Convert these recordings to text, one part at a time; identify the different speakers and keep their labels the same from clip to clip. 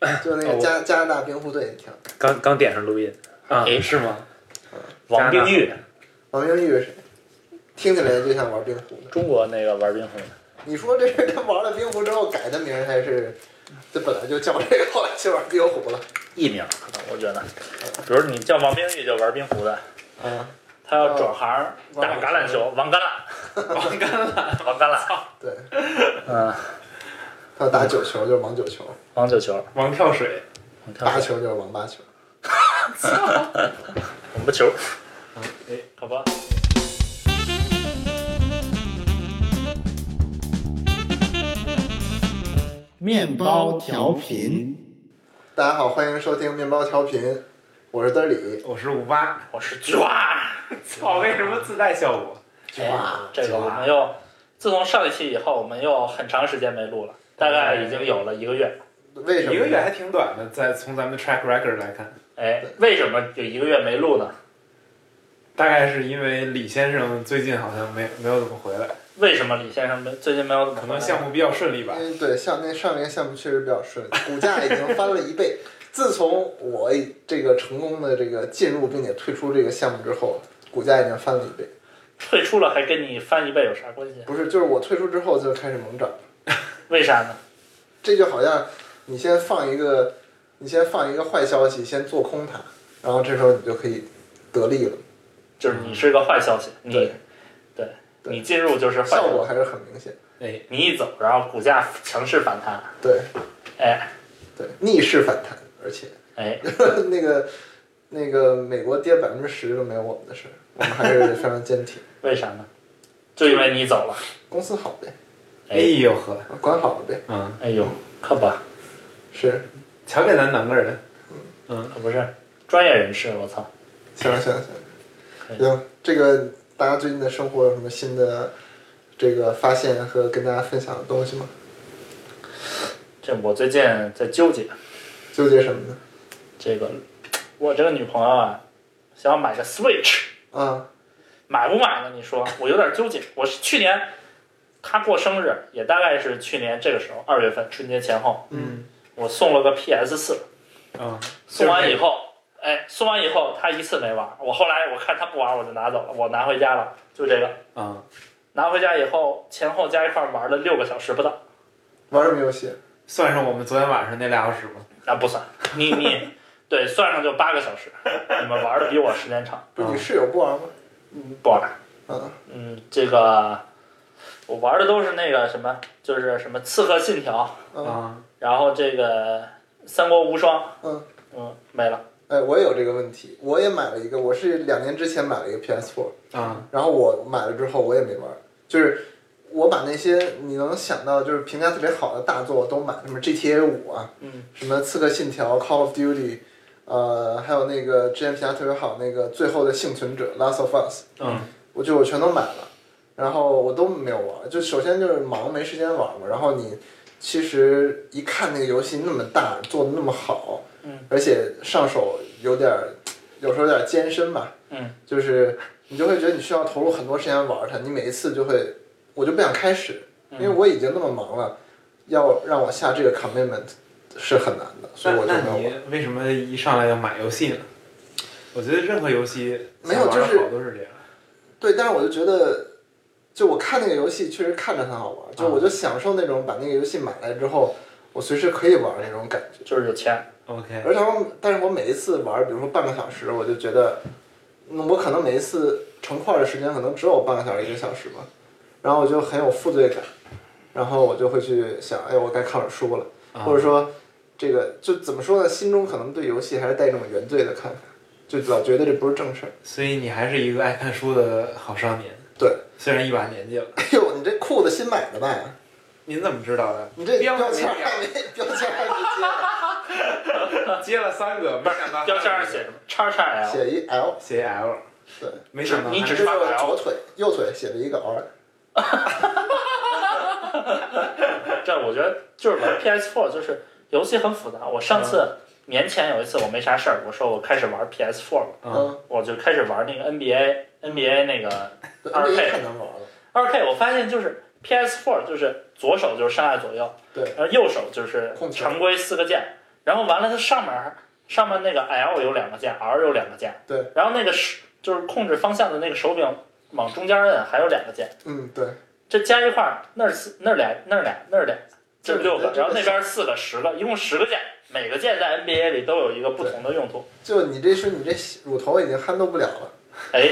Speaker 1: 就那个加加拿大冰壶队，你听，
Speaker 2: 刚刚点上录音。啊。
Speaker 3: 哎，
Speaker 2: 是吗？
Speaker 3: 王冰玉，
Speaker 1: 王冰玉是谁？听起来就像玩冰壶的。
Speaker 3: 中国那个玩冰壶的，
Speaker 1: 你说这是他玩了冰壶之后改的名儿，还是这本来就叫这个，后来就玩冰壶了？
Speaker 3: 艺名可能我觉得，比如你叫王冰玉就玩冰壶的，
Speaker 1: 嗯，
Speaker 3: 他要转行打橄榄球，王橄榄，
Speaker 2: 王橄榄，
Speaker 3: 王橄榄，
Speaker 1: 对，
Speaker 3: 嗯，
Speaker 1: 他打九球就是王九球，
Speaker 3: 王九球，
Speaker 2: 王跳水，
Speaker 3: 王跳水，
Speaker 1: 八球就是王八球。
Speaker 3: 王八球，
Speaker 2: 哎，
Speaker 3: 好吧。
Speaker 4: 面包调频，
Speaker 1: 大家好，欢迎收听面包调频，我是德里。
Speaker 2: 我是五八，
Speaker 3: 我是抓
Speaker 2: 操，为什么自带效果？
Speaker 3: 哇，这个我们又自从上一期以后，我们又很长时间没录了，大概已经有了一个月。
Speaker 1: 为什么？
Speaker 2: 一个月还挺短的，在从咱们的 track record 来看，
Speaker 3: 哎，为什么有一个月没录呢？
Speaker 2: 大概是因为李先生最近好像没没有怎么回来，
Speaker 3: 为什么李先生没最近没有怎么
Speaker 2: 可
Speaker 3: 回来
Speaker 2: 能项目比较顺利吧。
Speaker 1: 嗯对像那上一个项目确实比较顺，股价已经翻了一倍。自从我这个成功的这个进入并且退出这个项目之后，股价已经翻了一倍。
Speaker 3: 退出了还跟你翻一倍有啥关系？
Speaker 1: 不是，就是我退出之后就开始猛涨，
Speaker 3: 为啥呢？
Speaker 1: 这就好像你先放一个，你先放一个坏消息，先做空它，然后这时候你就可以得利了，
Speaker 3: 就是你是个坏消息，你
Speaker 1: 对。
Speaker 3: 对
Speaker 1: 对。
Speaker 3: 你进入就是坏
Speaker 1: 效果还是很明显。
Speaker 2: 哎，
Speaker 3: 你一走，然后股价强势反弹，
Speaker 1: 对。
Speaker 3: 哎。
Speaker 1: 对，逆势反弹，而且
Speaker 3: 哎，
Speaker 1: 那个那个美国跌百分之十都没有我们的事儿，我们还是非常坚挺。
Speaker 3: 为啥呢？就因为你走了，
Speaker 1: 公司好呗，
Speaker 2: 哎呦呵，
Speaker 1: 管好了呗，
Speaker 2: 嗯，
Speaker 3: 哎呦，可不，
Speaker 1: 是，
Speaker 2: 瞧给咱能个人，嗯，
Speaker 3: 可不是专业人士，我操，
Speaker 1: 行行行，行，这个大家最近的生活有什么新的这个发现和跟大家分享的东西吗？
Speaker 3: 这我最近在纠结
Speaker 1: 纠结什么呢？
Speaker 3: 这个，我这个女朋友啊，想要买个 Switch，
Speaker 1: 啊，
Speaker 3: 买不买呢？你说，我有点纠结。我是去年她过生日，也大概是去年这个时候，二月份春节前后，
Speaker 2: 嗯，
Speaker 3: 我送了个 PS 四，
Speaker 2: 啊，
Speaker 3: 送完以后，哎，送完以后他一次没玩，我后来我看他不玩，我就拿走了，我拿回家了，就这个。
Speaker 2: 啊，
Speaker 3: 拿回家以后，前后加一块玩了六个小时不到，
Speaker 1: 玩什么游戏？
Speaker 2: 算上我们昨天晚上那俩小时吗？
Speaker 3: 啊不算，你你对算上就八个小时，你们玩的比我时间长，
Speaker 1: 不是你室友不玩吗？
Speaker 3: 嗯不玩。
Speaker 1: 嗯，
Speaker 3: 嗯，这个我玩的都是那个什么，就是什么《刺客信条》，
Speaker 1: 嗯
Speaker 2: 啊，
Speaker 3: 然后这个《三国无双》，
Speaker 1: 嗯。
Speaker 3: 嗯，没了。
Speaker 1: 哎，我也有这个问题，我也买了一个，我是两年之前买了一个 PS4，
Speaker 2: 啊，
Speaker 1: 然后我买了之后我也没玩，就是我把那些你能想到就是评价特别好的大作都买，什么 GTA 五啊，
Speaker 3: 嗯，
Speaker 1: 什么刺客信条、Call of Duty，呃，还有那个之前评价特别好那个最后的幸存者 Last of Us，
Speaker 2: 嗯，
Speaker 1: 我就我全都买了，然后我都没有玩，就首先就是忙没时间玩嘛，然后你其实一看那个游戏那么大，做的那么好，
Speaker 3: 嗯，
Speaker 1: 而且上手有点儿，有时候有点艰深吧，
Speaker 3: 嗯，
Speaker 1: 就是你就会觉得你需要投入很多时间玩它，你每一次就会，我就不想开始，因为我已经那么忙了，要让我下这个 commitment 是很难的，所以我就没有玩。
Speaker 2: 为什么一上来要买游戏呢？我觉得任何游戏
Speaker 1: 没有就是
Speaker 2: 好都是这样。
Speaker 1: 对，但是我就觉得，就我看那个游戏确实看着很好玩，就我就享受那种把那个游戏买来之后，我随时可以玩那种感觉。
Speaker 3: 就是有钱
Speaker 2: ，OK，
Speaker 1: 而且我，但是我每一次玩，比如说半个小时，我就觉得，那我可能每一次成块的时间可能只有半个小时一个小时吧，然后我就很有负罪感，然后我就会去想，哎，我该看本书了，
Speaker 2: 啊
Speaker 1: 或者说，这个就怎么说呢？心中可能对游戏还是带一种原罪的看法，就老觉得这不是正事儿。
Speaker 2: 所以你还是一个爱看书的好少年，
Speaker 1: 对，
Speaker 2: 虽然一把年纪了。
Speaker 1: 哎呦，你这裤子新买的吧？
Speaker 2: 您怎么知道的？
Speaker 1: 你这
Speaker 2: 标
Speaker 1: 标签
Speaker 2: 没
Speaker 1: 还没标签还没接
Speaker 2: 接了三个，没想到
Speaker 3: 标签上写什么？叉叉
Speaker 1: 呢
Speaker 3: ，L，
Speaker 1: 写一 L，
Speaker 2: 写 L，
Speaker 1: 对，
Speaker 2: 没想到还
Speaker 3: 你只
Speaker 1: 是左腿，右腿写了一个 R。
Speaker 3: 这我觉得就是玩 PS4，就是游戏很复杂。我上次年前有一次我没啥事儿，我说我开始玩 PS4 了，
Speaker 2: 嗯，
Speaker 3: 我就开始玩那个 NBA，NBA 那个
Speaker 1: 对
Speaker 3: 二
Speaker 1: K，NBA 太难玩了。
Speaker 3: 二 K，我发现就是 PS4 就是左手就是上下左右，
Speaker 1: 对，
Speaker 3: 然后右手就是常规四个键，然后完了它上面上面那个 L 有两个键，R 有两个键，
Speaker 1: 对，
Speaker 3: 然后那个是就是控制方向的那个手柄往中间摁还有两个键，
Speaker 1: 嗯，对，
Speaker 3: 这加一块儿那儿四那儿俩那儿俩那儿俩，这是六个，然后那边四个十个，一共十个键，每个键在 NBA 里都有一个不同的用途。
Speaker 1: 就你这是你这乳头已经 handle 不了了，
Speaker 3: 哎，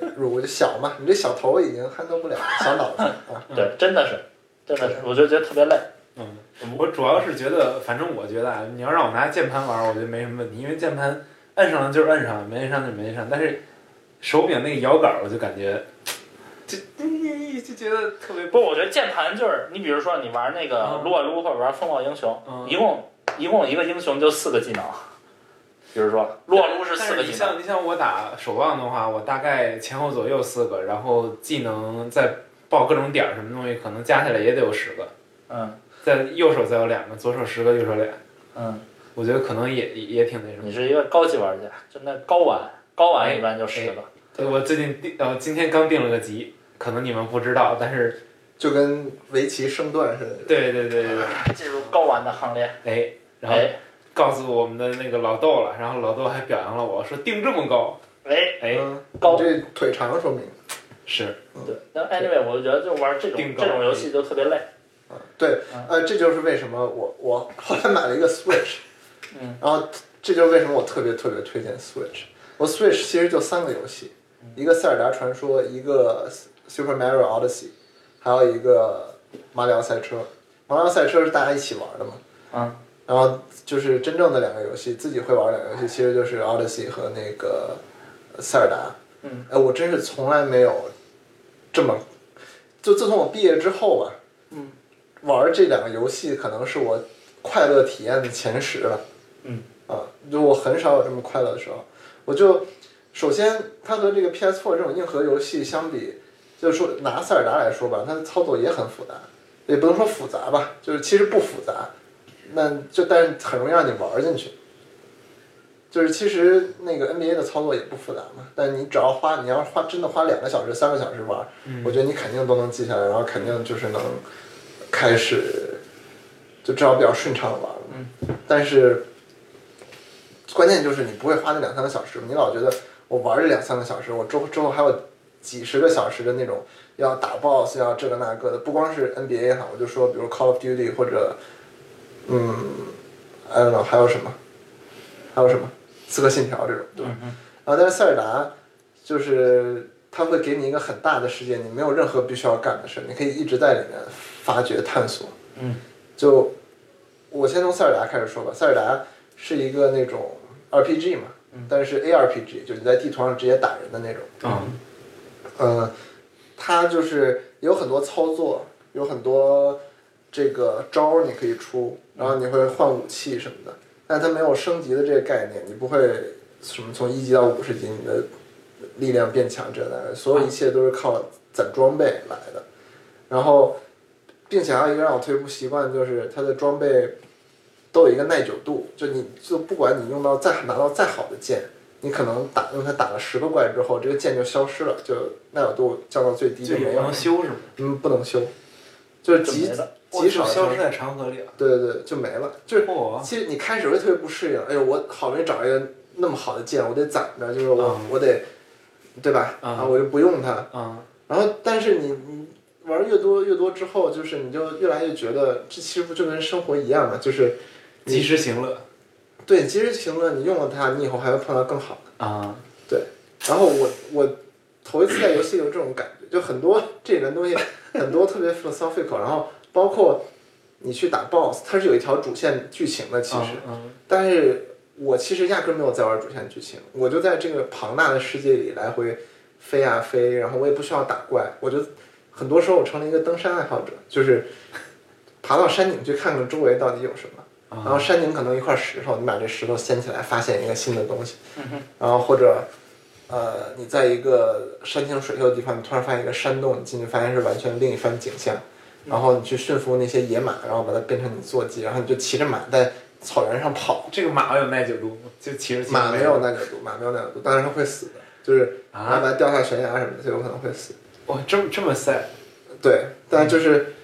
Speaker 1: 对，我就小嘛，你这小头已经 handle 不了，小脑子啊，
Speaker 3: 对，真的是，真的是，我就觉得特别累。
Speaker 2: 嗯，我主要是觉得，反正我觉得啊，你要让我拿键盘玩，我觉得没什么问题，因为键盘摁上了就是摁上了，没摁上就没摁上。但是手柄那个摇杆，我就感觉，就就觉得特别
Speaker 3: 不，我觉得键盘就是你，比如说你玩那个
Speaker 2: 嗯
Speaker 3: 撸啊撸或者玩风暴英雄，
Speaker 2: 嗯
Speaker 3: 一共一共一个英雄就四个技能。比如说撸啊撸是四个
Speaker 2: 你
Speaker 3: 技能，
Speaker 2: 像你像我打守望的话，我大概前后左右四个，然后技能再爆各种点儿什么东西，可能加起来也得有十个。
Speaker 3: 嗯
Speaker 2: 在右手再有两个，左手十个，右手俩，
Speaker 3: 嗯，
Speaker 2: 我觉得可能也也也挺那什么
Speaker 3: 你。是一个高级玩家，就那高玩，高玩一般就十个。
Speaker 2: 对我最近定呃今天刚定了个级，可能你们不知道，但是
Speaker 1: 就跟围棋升段似的。
Speaker 2: 对对对对对，
Speaker 3: 进入高玩的行列。
Speaker 2: 哎，然后
Speaker 3: 哎
Speaker 2: 告诉我们的那个老豆了，然后老豆还表扬了我说定这么高，
Speaker 3: 哎，
Speaker 2: 哎，
Speaker 1: 嗯，
Speaker 3: 高。
Speaker 1: 这腿长说明。
Speaker 2: 是。
Speaker 3: 对，那 anyway，我就觉得就玩这种
Speaker 2: 定高
Speaker 3: 这种游戏就特别累。
Speaker 1: 啊，对
Speaker 3: 嗯，
Speaker 1: 呃，这就是为什么我我后来买了一个 Switch，
Speaker 3: 嗯，
Speaker 1: 然后这就是为什么我特别特别推荐 Switch。我 Switch 其实就三个游戏，一个《塞尔达传说》，一个 Super Mario Odyssey，还有一个马里奥赛车。马里奥赛车是大家一起玩的嘛，
Speaker 3: 嗯，
Speaker 1: 然后就是真正的两个游戏，自己会玩两个游戏，其实就是 Odyssey 和那个塞尔达。
Speaker 3: 嗯，
Speaker 1: 哎，我真是从来没有这么，就自从我毕业之后吧，
Speaker 3: 嗯，
Speaker 1: 玩这两个游戏可能是我快乐体验的前十了。
Speaker 3: 嗯，
Speaker 1: 啊，就我很少有这么快乐的时候。我就首先它和这个 PS4 这种硬核游戏相比，就是说拿塞尔达来说吧，它的操作也很复杂，也不能说复杂吧，就是其实不复杂，那就但是很容易让你玩进去。就是其实那个 NBA 的操作也不复杂嘛，但你只要花，你要是花真的花两个小时、三个小时玩，我觉得你肯定都能记下来，然后肯定就是能开始，就至少比较顺畅的玩了。
Speaker 3: 嗯，
Speaker 1: 但是关键就是你不会花那两三个小时，你老觉得我玩这两三个小时，我之后之后还有几十个小时的那种要打 BOSS 要这个那个的，不光是 NBA 哈，我就说比如 Call of Duty 或者嗯，I don't know 还有什么，还有什么刺客信条这种，对吧？然后但是塞尔达就是它会给你一个很大的世界，你没有任何必须要干的事，你可以一直在里面发掘探索。
Speaker 3: 嗯，
Speaker 1: 就我先从塞尔达开始说吧，塞尔达是一个那种 RPG 嘛，但是 ARPG 就是你在地图上直接打人的那种。
Speaker 2: 嗯
Speaker 1: 呃，它就是有很多操作，有很多这个招你可以出，然后你会换武器什么的，但它没有升级的这个概念，你不会什么从一级到五十级，你的力量变强这那的，所有一切都是靠攒装备来的。然后，并且还有一个让我特别不习惯就是它的装备都有一个耐久度，就你就不管你用到再拿到再好的剑，你可能打用它打了十个怪之后，这个剑就消失了，就耐久度降到最低就没有了
Speaker 2: 就也不能。修是吗？
Speaker 1: 嗯，不能修，就是极
Speaker 3: 就没了
Speaker 1: 极少情
Speaker 2: 消失在长河里了。
Speaker 1: 对对对，就没了。就是
Speaker 2: 嚯，
Speaker 1: 其实你开始会特别不适应，哎呦，我好不容易找一个那么好的剑，我得攒着，就是我、
Speaker 2: 嗯
Speaker 1: 我得，对吧？
Speaker 2: 嗯
Speaker 1: 啊，我就不用它。
Speaker 2: 嗯
Speaker 1: 然后，但是你你玩越多越多之后，就是你就越来越觉得，这其实不就跟生活一样嘛？就是
Speaker 2: 及时行乐
Speaker 1: 对，及时行乐，你用了它，你以后还会碰到更好的。
Speaker 2: 啊，
Speaker 1: 然后我我头一次在游戏有这种感觉，就很多这里面东西很多特别 philosophical，然后包括你去打 BOSS，它是有一条主线剧情的，其实，
Speaker 2: 嗯
Speaker 1: 但是我其实压根没有在玩主线剧情，我就在这个庞大的世界里来回飞啊飞，然后我也不需要打怪，我就很多时候我成了一个登山爱好者，就是爬到山顶去看看周围到底有什么。
Speaker 2: 嗯
Speaker 1: 然后山顶可能一块石头，你把这石头掀起来，发现一个新的东西。然后或者，呃，你在一个山清水秀的地方，你突然发现一个山洞，你进去发现是完全另一番景象。然后你去驯服那些野马，然后把它变成你坐骑，然后你就骑着马在草原上跑。
Speaker 2: 这个马有耐久度吗？就骑着骑
Speaker 1: 马没有耐久度，马没有耐久度，但是它会死的，就是它掉下悬崖什么的，就有可能会死。
Speaker 2: 哇，这么这么赛，
Speaker 1: 对，但就是，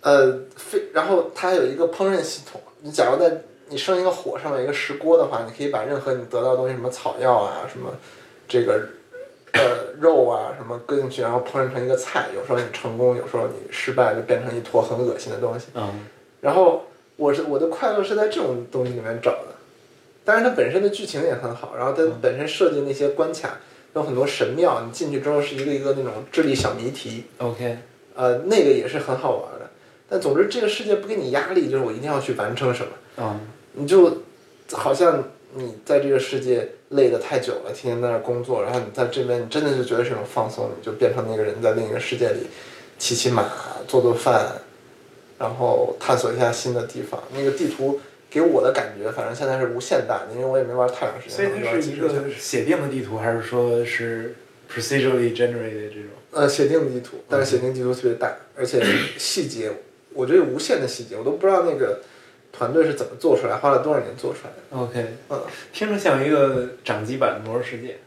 Speaker 1: 呃，非然后它还有一个烹饪系统，你假如在你生一个火上面一个石锅的话，你可以把任何你得到的东西，什么草药啊，什么这个呃肉啊，什么搁进去，然后烹饪成一个菜。有时候你成功，有时候你失败，就变成一坨很恶心的东西。
Speaker 2: 嗯
Speaker 1: 然后我是我的快乐是在这种东西里面找的，但是它本身的剧情也很好，然后它本身设计那些关卡有很多神庙，你进去之后是一个一个那种智力小谜题
Speaker 2: ，，OK，
Speaker 1: 呃，那个也是很好玩的。但总之这个世界不给你压力，就是我一定要去完成什么，
Speaker 2: 嗯
Speaker 1: 你就好像你在这个世界累得太久了，天天在那儿工作，然后你在这边你真的就觉得是一种放松，你就变成那个人在另一个世界里骑骑马、做做饭，然后探索一下新的地方。那个地图给我的感觉，反正现在是无限大的，因为我也没玩太长时间。
Speaker 2: 所以它是一个写定的地图，还是说是 procedurally generated 这种？
Speaker 1: 呃写定的地图，但是写定地图特别大，而且细节，我觉得有无限的细节，我都不知道那个团队是怎么做出来，花了多少年做出来的。
Speaker 2: OK，
Speaker 1: 嗯，
Speaker 2: 听着像一个掌机版的《魔兽世界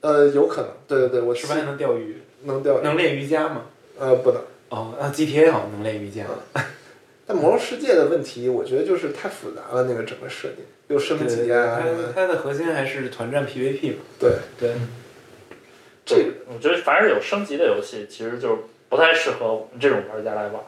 Speaker 1: 呃，有可能，对对对，我》，
Speaker 2: 是不是还能钓鱼？
Speaker 1: 能钓
Speaker 2: 能练瑜伽吗？
Speaker 1: 呃，不能。
Speaker 2: 哦，啊，GTA 好像能练瑜伽。
Speaker 1: 但魔兽世界的问题，我觉得就是太复杂了，那个整个设定又升
Speaker 2: 对对
Speaker 1: 级
Speaker 2: 对，
Speaker 1: 啊什么
Speaker 2: 它它的核心还是团战 PVP 嘛。
Speaker 1: 对，
Speaker 2: 对，
Speaker 1: 这个
Speaker 3: 我觉得凡是有升级的游戏，其实就是不太适合我们这种玩家来玩，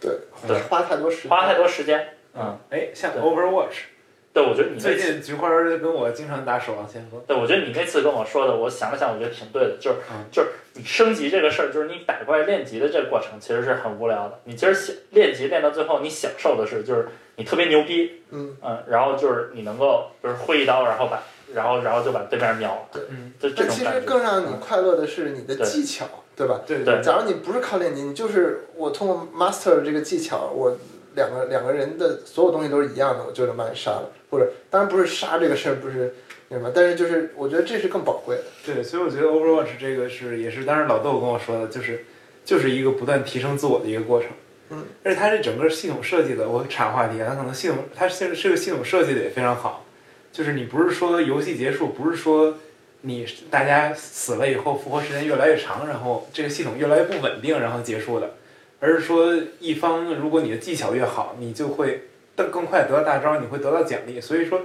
Speaker 1: 对
Speaker 3: 对
Speaker 1: 花太多时间，
Speaker 3: 花太多时间。嗯，
Speaker 2: 哎，像
Speaker 3: 对。
Speaker 2: Overwatch，
Speaker 3: 对，我觉得你
Speaker 2: 最，近菊花儿跟我经常打守望先锋。
Speaker 3: 对我觉得你那次跟我说的，我想了想，我觉得挺对的，就是、
Speaker 2: 嗯。
Speaker 3: 就是你升级这个事儿，就是你打怪练级的这个过程，其实是很无聊的。你今儿想练级练到最后，你享受的是就是你特别牛逼，
Speaker 1: 嗯。
Speaker 3: 嗯，然后就是你能够就是挥一刀，然后把然后然后就把对面秒了，
Speaker 2: 嗯，
Speaker 3: 就这
Speaker 1: 但其实
Speaker 3: 种感觉。
Speaker 1: 更让你快乐的是你的技巧，对吧？
Speaker 2: 对
Speaker 3: 对。
Speaker 1: 假如你不是靠练级，你就是我通过 master 这个技巧，我两个两个人的所有东西都是一样的，我就能把你杀了。或者当然不是杀这个事儿不是那什么，但是就是我觉得这是更宝贵的。
Speaker 2: 对，所以我觉得 Overwatch 这个是也是当时老豆跟我说的，就是就是一个不断提升自我的一个过程。
Speaker 1: 嗯，
Speaker 2: 而且它这整个系统设计的，我岔话题啊，它可能系统它这这个系统设计的也非常好，就是你不是说游戏结束，不是说你大家死了以后复活时间越来越长，然后这个系统越来越不稳定，然后结束的，而是说一方如果你的技巧越好，你就会更更快得到大招，你会得到奖励，所以说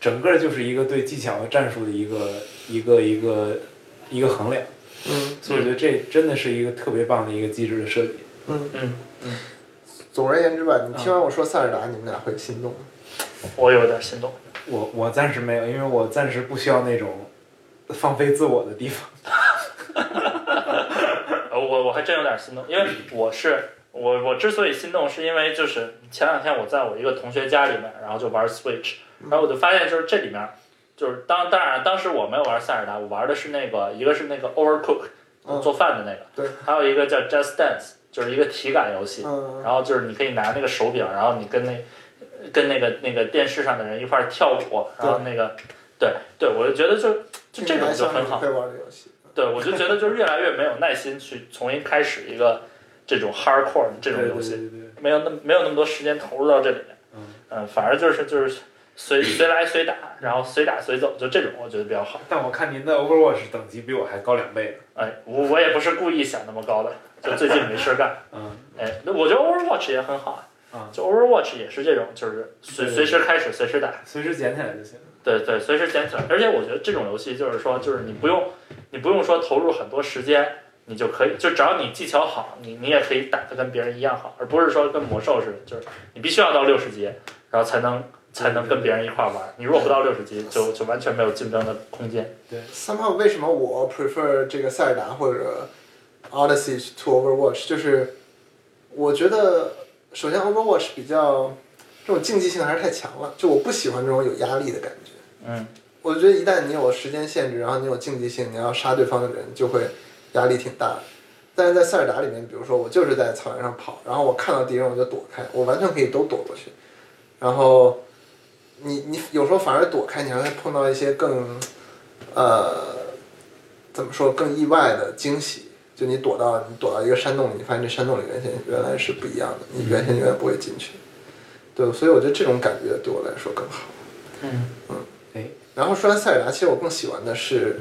Speaker 2: 整个就是一个对技巧和战术的一个一个一个一个衡量。
Speaker 1: 嗯
Speaker 2: 所以我觉得这真的是一个特别棒的一个机制的设计。
Speaker 1: 嗯。
Speaker 3: 嗯嗯，
Speaker 1: 总而言之吧，你听完我说塞尔达，你们俩会心动吗？
Speaker 3: 我有点心动。
Speaker 2: 我我暂时没有，因为我暂时不需要那种放飞自我的地方。
Speaker 3: 还真有点心动，因为我是我我之所以心动，是因为就是前两天我在我一个同学家里面，然后就玩 Switch，然后我就发现就是这里面就是当当然当时我没有玩塞尔达，我玩的是那个一个是那个 Overcook
Speaker 1: 嗯
Speaker 3: 做饭的那个，
Speaker 1: 对，
Speaker 3: 还有一个叫 Just Dance，就是一个体感游戏，
Speaker 1: 嗯
Speaker 3: 然后就是你可以拿那个手柄，然后你跟那跟那个那个电视上的人一块跳舞，然后那个对对，我就觉得就就这种就很好。
Speaker 1: 会玩的游戏。
Speaker 3: 对，我就觉得就是越来越没有耐心去重新开始一个这种 hardcore 的这种
Speaker 2: 对
Speaker 3: 游戏，
Speaker 2: 对对对对，
Speaker 3: 没有那没有那么多时间投入到这里面。
Speaker 2: 嗯
Speaker 3: 嗯，反而就是就是随随来随打，然后随打随走，就这种我觉得比较好。
Speaker 2: 但我看您的 Overwatch 等级比我还高两倍呢。
Speaker 3: 哎，我我也不是故意想那么高的，就最近没事干。
Speaker 2: 嗯
Speaker 3: 哎，那我觉得 Overwatch 也很好啊。
Speaker 2: 啊，
Speaker 3: 就 Overwatch 也是这种，就是随随时开始，随时打。
Speaker 2: 随时捡起来就行。
Speaker 3: 对对，随时捡起来。而且我觉得这种游戏就是说，就是你不用，你不用说投入很多时间，你就可以，就只要你技巧好，你你也可以打得跟别人一样好，而不是说跟魔兽似的，就是你必须要到六十级，然后才能才能跟别人一块玩。你如果不到六十级，就就完全没有竞争的空间。
Speaker 1: 对 somehow 为什么我 prefer 这个塞尔达或者 Odyssey to Overwatch？就是我觉得首先 Overwatch 比较这种竞技性还是太强了，就我不喜欢这种有压力的感觉。
Speaker 3: 嗯，
Speaker 1: 我觉得一旦你有时间限制，然后你有竞技性，你要杀对方的人，就会压力挺大的。但是在塞尔达里面，比如说我就是在草原上跑，然后我看到敌人我就躲开，我完全可以都躲过去。然后你你有时候反而躲开，你还会碰到一些更呃怎么说更意外的惊喜。就你躲到你躲到一个山洞里，你发现这山洞里原先原来是不一样的，你原先永远不会进去。对，所以我觉得这种感觉对我来说更好。
Speaker 3: 嗯
Speaker 1: 然后说完塞尔达，其实我更喜欢的是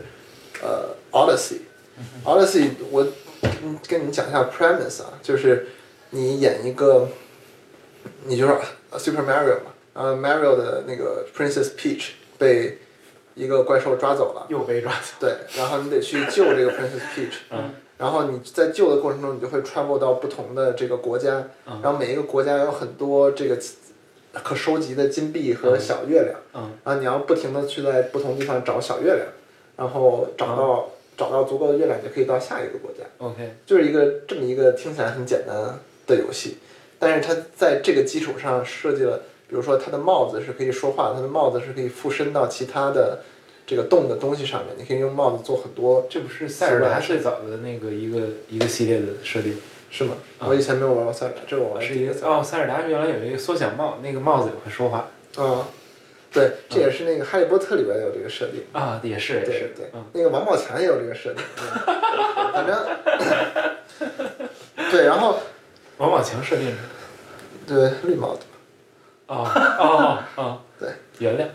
Speaker 1: 呃 Odyssey。Odyssey，我嗯跟你们讲一下 premise 啊，就是你演一个，你就是呃 Super Mario 嘛，然后，Mario 的那个 Princess Peach 被一个怪兽抓走了，
Speaker 2: 又被抓走。
Speaker 1: 对，然后你得去救这个 Princess Peach，
Speaker 2: 嗯，
Speaker 1: 然后你在救的过程中，你就会 travel 到不同的这个国家，
Speaker 2: 嗯
Speaker 1: 然后每一个国家有很多这个可收集的金币和小月亮，
Speaker 2: 嗯。
Speaker 1: 然后你要不停的去在不同地方找小月亮，然后找到、找到足够的月亮，你就可以到下一个国家。
Speaker 2: OK，
Speaker 1: 就是一个这么一个听起来很简单的游戏，但是它在这个基础上设计了，比如说它的帽子是可以说话，它的帽子是可以附身到其他的这个动的东西上面，你可以用帽子做很多，
Speaker 2: 这不是塞尔达最早的那个一个一个系列的设定，
Speaker 1: 是吗？
Speaker 2: 啊。
Speaker 1: 我以前没有玩过塞尔达，这是我玩
Speaker 2: 是一个。哦，塞尔达原来有一个缩小帽，那个帽子也会说话。
Speaker 1: 啊，对，这也是那个《哈利波特》里边有这个设定。
Speaker 2: 啊，也是也
Speaker 1: 对
Speaker 2: 是，
Speaker 1: 对
Speaker 2: 嗯，
Speaker 1: 那个王宝强也有这个设定，对反正对，然后
Speaker 2: 王宝强设定是。
Speaker 1: 对绿帽子，
Speaker 2: 哦哦哦，
Speaker 1: 对，
Speaker 2: 原谅，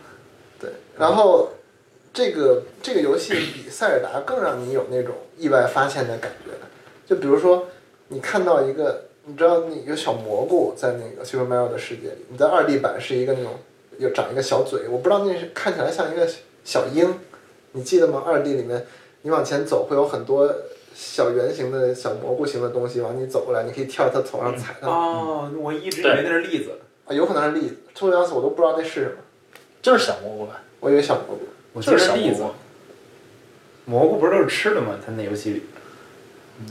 Speaker 1: 对，然后这个这个游戏比塞尔达更让你有那种意外发现的感觉，就比如说你看到一个，你知道那有小蘑菇在那个 Super Mario 的世界里，你在二 D 版是一个那种有长一个小嘴，我不知道那是看起来像一个小鹰，你记得吗？二 D 里面你往前走会有很多小圆形的小蘑菇形的东西往你走过来，你可以跳它头上踩它，
Speaker 2: 哦，我一直以为那是栗子，
Speaker 1: 啊，有可能是栗子，兔子要死我都不知道那是什么，
Speaker 3: 就是小蘑菇吧。
Speaker 1: 我以为小蘑菇。
Speaker 2: 我记得
Speaker 3: 就是小
Speaker 2: 栗子
Speaker 3: 蘑菇。
Speaker 2: 蘑菇不是都是吃的吗？它那游戏里，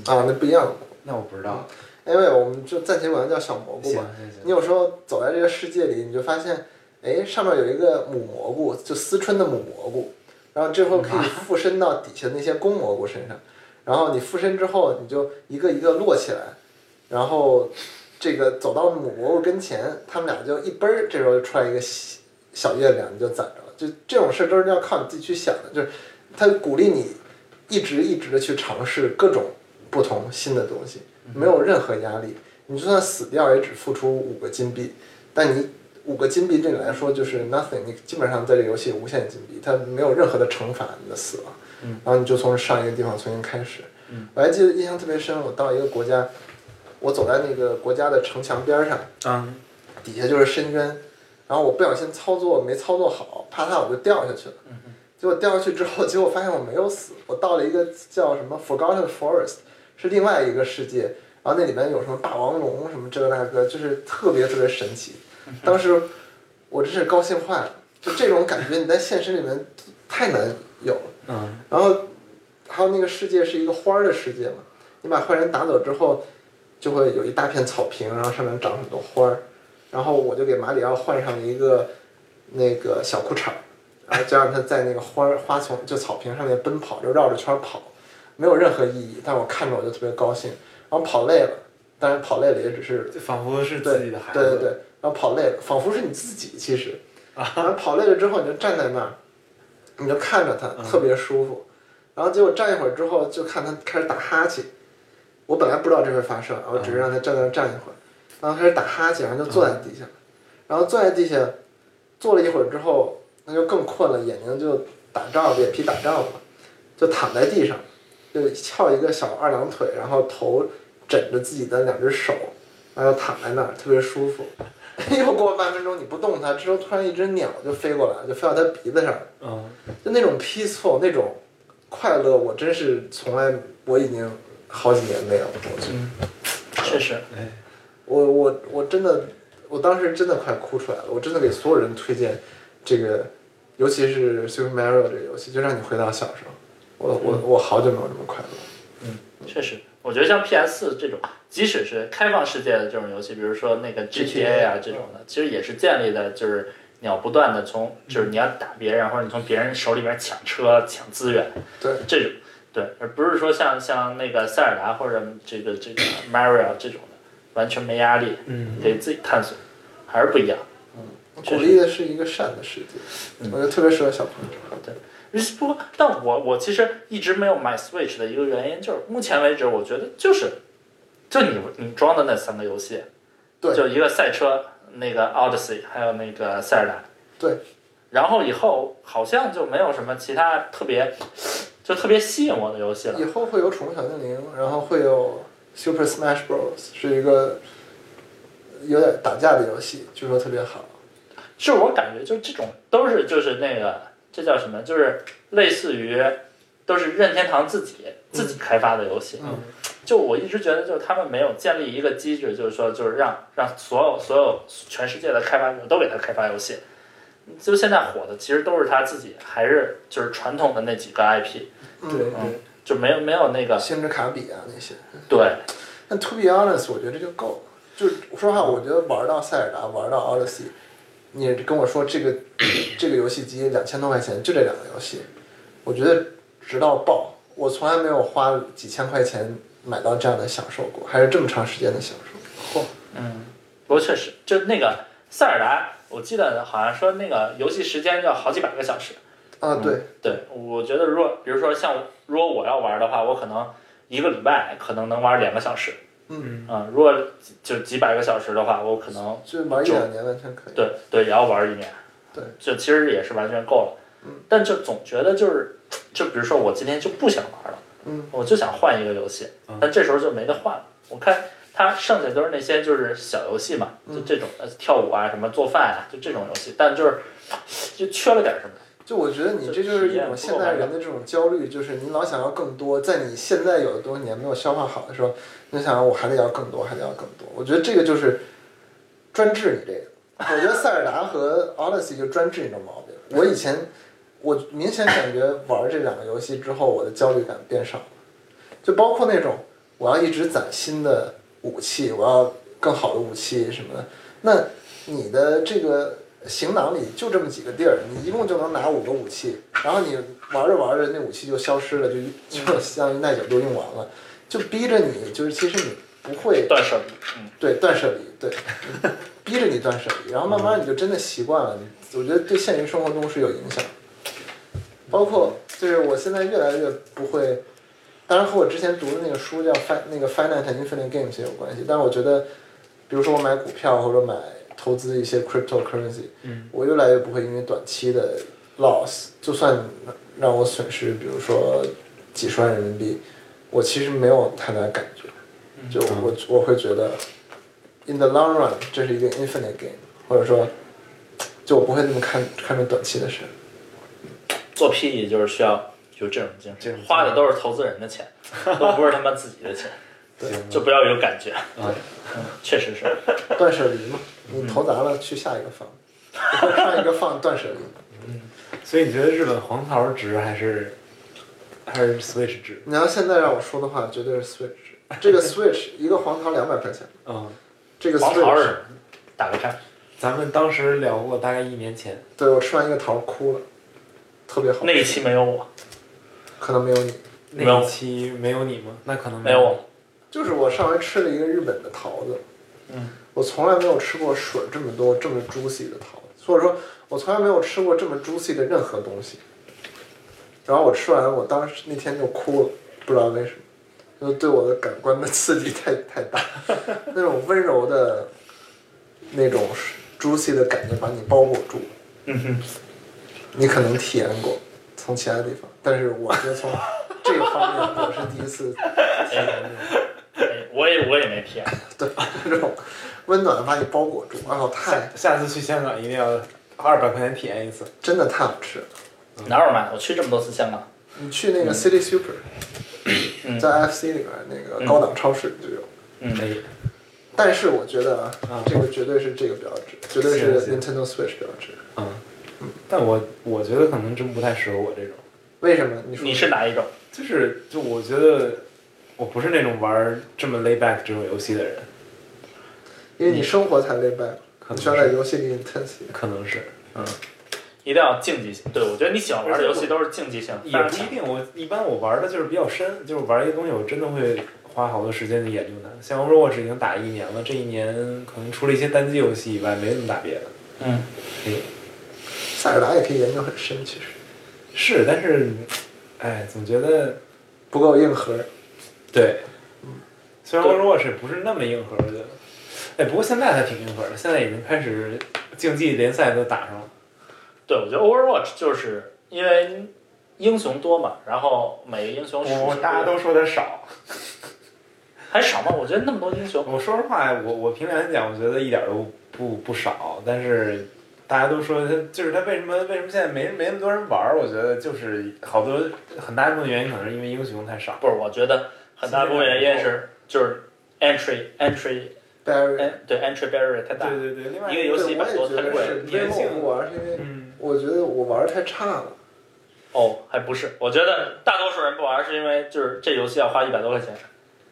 Speaker 1: 啊，那不一样。
Speaker 2: 那我不知道。
Speaker 1: 因为我们就暂且管它叫小蘑菇吧。你有时候走在这个世界里，你就发现，哎，上面有一个母蘑菇，就思春的母蘑菇，然后这会儿可以附身到底下那些公蘑菇身上，然后你附身之后，你就一个一个摞起来，然后这个走到母蘑菇跟前，他们俩就一奔儿，这时候就出来一个小小月亮，你就攒着了。就这种事儿都是要靠你自己去想的，就是他鼓励你一直一直的去尝试各种不同新的东西，没有任何压力。你就算死掉，也只付出五个金币，但你五个金币对你来说就是 nothing，你基本上在这个游戏无限金币，它没有任何的惩罚你的死亡，
Speaker 3: 嗯。
Speaker 1: 然后你就从上一个地方重新开始。我还记得印象特别深，我到一个国家，我走在那个国家的城墙边儿上，
Speaker 2: 嗯，
Speaker 1: 底下就是深渊，然后我不小心操作没操作好，啪嗒我就掉下去了。结果掉下去之后，结果发现我没有死，我到了一个叫什么 Forgotten Forest，是另外一个世界，然后那里面有什么霸王龙什么这个那个，就是特别特别神奇。当时我真是高兴坏了，就这种感觉你在现实里面太难有了。
Speaker 2: 嗯，
Speaker 1: 然后还有那个世界是一个花儿的世界嘛，你把坏人打走之后，就会有一大片草坪，然后上面长很多花儿，然后我就给马里奥换上了一个那个小裤衩儿，然后就让他在那个花儿花丛就草坪上面奔跑，就绕着圈儿跑，没有任何意义，但我看着我就特别高兴，然后跑累了，但是跑累了也只是
Speaker 2: 就仿佛是
Speaker 1: 对
Speaker 2: 自己的孩子。
Speaker 1: 对对对，然后跑累了，仿佛是你自己其实，然后跑累了之后你就站在那儿，你就看着他，特别舒服，然后结果站一会儿之后就看他开始打哈欠，我本来不知道这会发生，我只是让他站在那儿站一会儿，然后开始打哈欠，然后就坐在地下，然后坐在地下坐了一会儿之后，那就更困了，眼睛就打仗，脸皮打仗了，就躺在地上，就翘一个小二郎腿，然后头枕着自己的两只手，然后躺在那儿特别舒服。又过半分钟你不动它，这时候突然一只鸟就飞过来，就飞到它鼻子上，
Speaker 2: 嗯，
Speaker 1: 就那种 peaceful 那种快乐，我真是从来我已经好几年没有了。我觉得
Speaker 3: 确实，
Speaker 2: 哎，
Speaker 1: 我我我真的，我当时真的快哭出来了。我真的给所有人推荐这个，尤其是 Super Mario 这个游戏，就让你回到小时候。我我我好久没有这么快乐。
Speaker 3: 嗯确实，我觉得像 PS 这种，即使是开放世界的这种游戏，比如说那个 GTA 啊这种的，其实也是建立在就是你要不断的从，就是你要打别人，或者你从别人手里面抢车、抢资源，
Speaker 1: 对
Speaker 3: 这种，对，而不是说像像那个塞尔达或者这个这个 Mario 这种的，完全没压力，
Speaker 2: 嗯，
Speaker 3: 可以自己探索，还是不一样。确实
Speaker 1: 鼓励的是一个善的世界，我觉得特别适合小朋友。
Speaker 3: 不过，但我我其实一直没有买 Switch 的一个原因，就是目前为止，我觉得就是，就你你装的那三个游戏，
Speaker 1: 对
Speaker 3: 就一个赛车，那个 Odyssey，还有那个塞尔达，
Speaker 1: 对，
Speaker 3: 然后以后好像就没有什么其他特别，就特别吸引我的游戏了
Speaker 1: 以。后会有宠物小精灵，然后会有 Super Smash Bros，是一个有点打架的游戏，据说特别好。
Speaker 3: 是我感觉就这种都是就是那个这叫什么？就是类似于都是任天堂自己自己开发的游戏。
Speaker 1: 嗯
Speaker 3: 就我一直觉得，就是他们没有建立一个机制，就是说，就是让让所有所有全世界的开发者都给他开发游戏。就现在火的，其实都是他自己，还是就是传统的那几个 IP，
Speaker 1: 嗯
Speaker 2: 对
Speaker 3: 嗯就没有没有那个
Speaker 1: 星之卡比啊那些。
Speaker 3: 对，
Speaker 1: 但 to be honest，我觉得这就够了。就是说实话，我觉得玩到塞尔达，玩到 Odyssey，你跟我说这个这个游戏机两千多块钱就这两个游戏，我觉得值到爆。我从来没有花几千块钱买到这样的享受过，还是这么长时间的享受。嚯，
Speaker 3: 嗯，不过确实，就那个塞尔达，我记得好像说那个游戏时间要好几百个小时。
Speaker 1: 啊，对，
Speaker 3: 对，我觉得如果比如说像如果我要玩的话，我可能一个礼拜可能能玩两个小时。
Speaker 1: 嗯，
Speaker 3: 啊、如果就几百个小时的话，我可能
Speaker 1: 就玩一两年完全可以。
Speaker 3: 对对也要玩一年。
Speaker 1: 对，
Speaker 3: 就其实也是完全够了。
Speaker 1: 嗯，
Speaker 3: 但就总觉得就是，就比如说我今天就不想玩了，
Speaker 1: 嗯，
Speaker 3: 我就想换一个游戏
Speaker 2: 嗯，
Speaker 3: 但这时候就没得换了。我看它剩下都是那些就是小游戏嘛，
Speaker 1: 嗯
Speaker 3: 就这种呃跳舞啊、什么做饭啊，就这种游戏，但就是就缺了点什么。
Speaker 1: 就我觉得你这就是一种现代人的这种焦虑，就是你老想要更多，在你现在有的东西你还没有消化好的时候，你想要我还得要更多，还得要更多。我觉得这个就是专治你这个。我觉得塞尔达和 Odyssey 就专治你的毛病。我以前我明显感觉玩这两个游戏之后，我的焦虑感变少了，就包括那种我要一直攒新的武器，我要更好的武器什么的。那你的这个行囊里就这么几个地儿，你一共就能拿五个武器，然后你玩着玩着那武器就消失了，就就相当于耐久都用完了，就逼着你就是其实你不会
Speaker 3: 断舍离，嗯，
Speaker 1: 对断舍离，对，逼着你断舍离，然后慢慢你就真的习惯了。我觉得对现实生活中是有影响，包括就是我现在越来越不会，当然和我之前读的那个书叫《fin 那个 Finite and Infinite Games》也有关系。但是我觉得，比如说我买股票或者买投资一些 cryptocurrency，
Speaker 2: 嗯，
Speaker 1: 我越来越不会因为短期的 loss，就算让我损失，比如说几十万人民币，我其实没有太大感觉。就我我会觉得，in the long run，这是一个 infinite game，或者说，就我不会那么看看重短期的事。
Speaker 3: 做 PE 就是需要有这种精神花的都是投资人的钱，都不是他妈自己的钱，
Speaker 2: 对
Speaker 3: 就不要有感觉。确实是。
Speaker 1: 断舍离嘛，你投砸了去下一个放，上一个放断舍离。
Speaker 2: 所以你觉得日本黄桃值还是还是 Switch 值？
Speaker 1: 你要现在让我说的话，绝对是 Switch。这个 Switch 一个黄桃两百块钱，
Speaker 2: 嗯，
Speaker 1: 这个
Speaker 3: 黄桃是
Speaker 1: Switch，
Speaker 3: 打个叉，
Speaker 2: 咱们当时聊过，大概一年前。
Speaker 1: 对我吃完一个桃哭了，特别好。
Speaker 3: 那一期没有我，
Speaker 1: 可能没有你，
Speaker 2: 那一期没有你吗？那可能
Speaker 3: 没有我。
Speaker 1: 就是我上回吃了一个日本的桃子，
Speaker 3: 嗯，
Speaker 1: 我从来没有吃过水这么多、这么 juicy 的桃子，或者说，我从来没有吃过这么 juicy 的任何东西。然后我吃完，我当时那天就哭了，不知道为什么，就对我的感官的刺激太太大，那种温柔的，那种 juicy 的感觉把你包裹住。
Speaker 3: 嗯哼，
Speaker 1: 你可能体验过，从其他地方，但是我觉得从这个方面，我是第一次体验
Speaker 3: 我也我也没体验。
Speaker 1: 对，这种温暖把你包裹住，然后太
Speaker 2: 下次去香港一定要二百块钱体验一次。
Speaker 1: 真的太好吃了。
Speaker 3: 哪有卖？我去这么多次香港，
Speaker 1: 你去那个 City Super，、
Speaker 3: 嗯
Speaker 1: 在 FC 里面那个高档超市就有。
Speaker 3: 嗯，
Speaker 2: 哎，
Speaker 1: 但是我觉得啊
Speaker 2: 啊，
Speaker 1: 这个绝对是这个标志，绝对是
Speaker 2: 行
Speaker 1: Nintendo Switch 标志。
Speaker 2: 嗯，但我我觉得可能真不太适合我这种，
Speaker 1: 为什么？你说
Speaker 3: 你是哪一种？
Speaker 2: 就是就我觉得我不是那种玩这么 lay back 这种游戏的人，
Speaker 1: 因为你生活太累败了，
Speaker 2: 可能
Speaker 1: 你需要在
Speaker 2: 是
Speaker 1: 游戏里 intense。
Speaker 2: 可能是，嗯，
Speaker 3: 一定要竞技性。对，我觉得你喜欢玩的游戏都是竞技性，
Speaker 2: 也
Speaker 3: 但是
Speaker 2: 不一定。我一般我玩的就是比较深，就是玩一个东西，我真的会花好多时间去研究它。像 Overwatch 已经打一年了，这一年可能除了一些单机游戏以外，没怎么打别的。
Speaker 3: 嗯，
Speaker 1: 塞尔达也可以研究很深，其实
Speaker 2: 是，但是，哎，总觉得
Speaker 1: 不够硬核。
Speaker 2: 对，虽然
Speaker 3: 对
Speaker 2: Overwatch 不是那么硬核，我觉得，哎，不过现在还挺硬核的，现在已经开始竞技联赛都打上了。
Speaker 3: 对，我觉得 Overwatch 就是因为英雄多嘛，然后每个英雄属性
Speaker 2: 我大家都说的少。
Speaker 3: 还少吗？我觉得那么多英雄，
Speaker 2: 我说实话，我我凭良心讲，我觉得一点都不不少，但是大家都说他就是他为什么为什么现在没没那么多人玩儿？我觉得就是好多很大一部分原因可能是因为英雄太少。
Speaker 3: 不是，我觉得很大部分原因是就是 entry entry
Speaker 1: Barry，
Speaker 3: 哎对 entry barrier 太大。
Speaker 2: 对对对，另外
Speaker 3: 一个游戏
Speaker 1: 对，我也觉得是，为什么我不玩？是因为
Speaker 2: 嗯，
Speaker 1: 我觉得我玩的太差了。
Speaker 3: 哦，还不是，我觉得大多数人不玩是因为就是这游戏要花一百多块钱。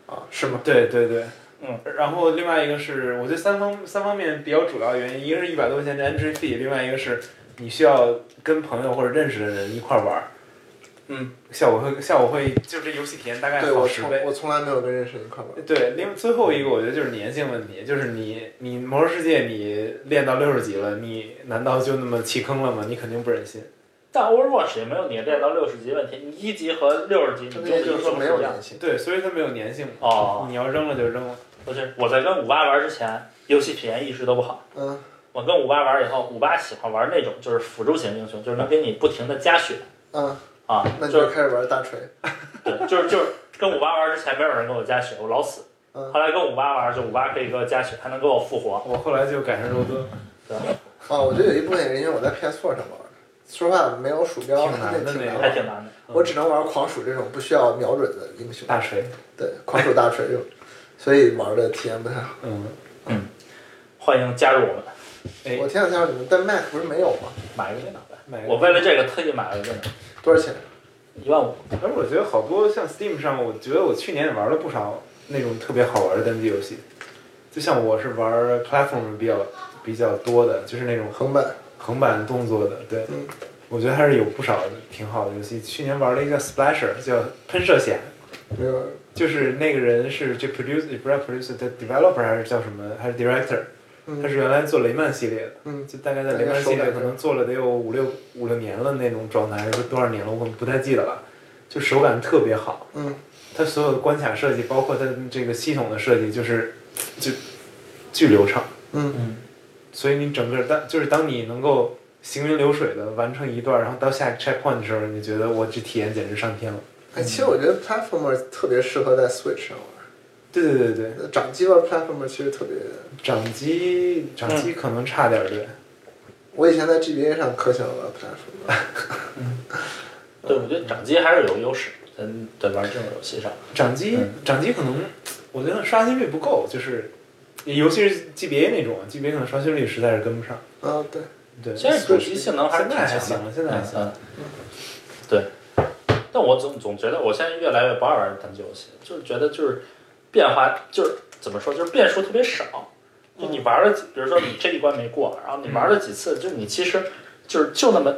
Speaker 1: 啊，是吗？
Speaker 2: 对对对，
Speaker 3: 嗯，
Speaker 2: 然后另外一个是，我觉得三方三方面比较主要原因，一个是一百多块钱的 entry fee，另外一个是你需要跟朋友或者认识的人一块儿玩儿，
Speaker 3: 嗯，
Speaker 2: 效果会效果会就这游戏体验大概
Speaker 1: 对我从
Speaker 2: 好十倍。
Speaker 1: 我从来没有跟认识人一块玩。
Speaker 2: 对，另最后一个我觉得就是粘性问题，就是你你魔兽世界你练到六十级了，你难道就那么弃坑了吗？你肯定不忍心。
Speaker 3: 但 Overwatch 也没有你练到六十级问题，你一级和六十级你
Speaker 1: 这
Speaker 3: 用的英
Speaker 1: 就是说没。有粘性。
Speaker 2: 对，所以它没有粘性嘛。
Speaker 3: 哦，
Speaker 2: 你要扔了就扔了。
Speaker 3: 不是，我在跟五八玩之前，游戏体验一直都不好。
Speaker 1: 嗯，
Speaker 3: 我跟五八玩以后，五八喜欢玩那种就是辅助型英雄，就是能给你不停的加血
Speaker 1: 嗯，
Speaker 3: 啊，
Speaker 1: 那
Speaker 3: 就
Speaker 1: 就是开始玩大锤。
Speaker 3: 对，就是就是跟五八玩之前没有人跟我加血，我老死。
Speaker 1: 嗯
Speaker 3: 后来跟五八玩，就五八可以给我加血，还能给我复活。
Speaker 2: 我后来就改成肉盾，对
Speaker 1: 啊，我觉得有一部分原因我在 PS4 上玩的。说实话，没有鼠标，
Speaker 2: 挺难的
Speaker 1: 那挺难
Speaker 2: 那个
Speaker 1: 玩。
Speaker 3: 还挺难的。
Speaker 1: 我只能玩狂鼠这种不需要瞄准的英雄。
Speaker 2: 大锤。
Speaker 1: 对，狂鼠大锤这种，所以玩的体验不太好。
Speaker 2: 嗯嗯，
Speaker 3: 欢迎加入我们，
Speaker 2: 哎
Speaker 1: 我挺想加入你们，但 Mac 不是没有吗？
Speaker 3: 买个电脑呗。
Speaker 2: 买个
Speaker 3: 我为了这个特意买了个电脑，
Speaker 1: 多少钱？
Speaker 3: 一万五。
Speaker 2: 而我觉得好多像 Steam 上，我觉得我去年也玩了不少那种特别好玩的单机游戏。就像我是玩 platform 比较比较多的，就是那种
Speaker 1: 横版。
Speaker 2: 横版动作的，对，
Speaker 1: 嗯
Speaker 2: 我觉得还是有不少挺好的游戏。去年玩了一个 Splasher，叫喷射侠，
Speaker 1: 没有。
Speaker 2: 就是那个人是这 producer 不是 producer 的 developer 还是叫什么，还是 director，
Speaker 1: 嗯
Speaker 2: 他是原来做雷曼系列的，
Speaker 1: 嗯
Speaker 2: 就大概在雷曼系列可能做了得有五六五六年了那种状态，还是多少年了，我不太记得了。就手感特别好，
Speaker 1: 嗯，
Speaker 2: 它所有的关卡设计，包括它这个系统的设计，就是就巨流畅。
Speaker 1: 嗯
Speaker 3: 嗯，
Speaker 2: 所以你整个当就是当你能够行云流水的完成一段，然后到下一个 checkpoint 的时候，你觉得我这体验简直上天了。
Speaker 1: 哎，其实我觉得 platformer 特别适合在 Switch 上玩。
Speaker 2: 对对对对，
Speaker 1: 掌机玩 platformer 其实特别。
Speaker 2: 掌机掌机可能差点儿，对。
Speaker 1: 我以前在 GBA 上可喜欢玩 platformer。
Speaker 3: 对，我觉得掌机还是有优势，在在玩这种游戏上。
Speaker 2: 掌机
Speaker 3: 嗯
Speaker 2: 掌机可能我觉得刷新率不够，就是尤其是 GBA 那种，GBA 可能刷新率实在是跟不上。
Speaker 1: 啊，对。
Speaker 2: 对，
Speaker 3: 现在主机性能还是
Speaker 2: 现
Speaker 3: 挺强
Speaker 2: 了，现在还行。
Speaker 3: 对。但我总总觉得我现在越来越不爱玩单机游戏，就是觉得就是变化就是怎么说，就是变数特别少。就你玩了几，比如说你这一关没过，然后你玩了几次，就是你其实就是就那么，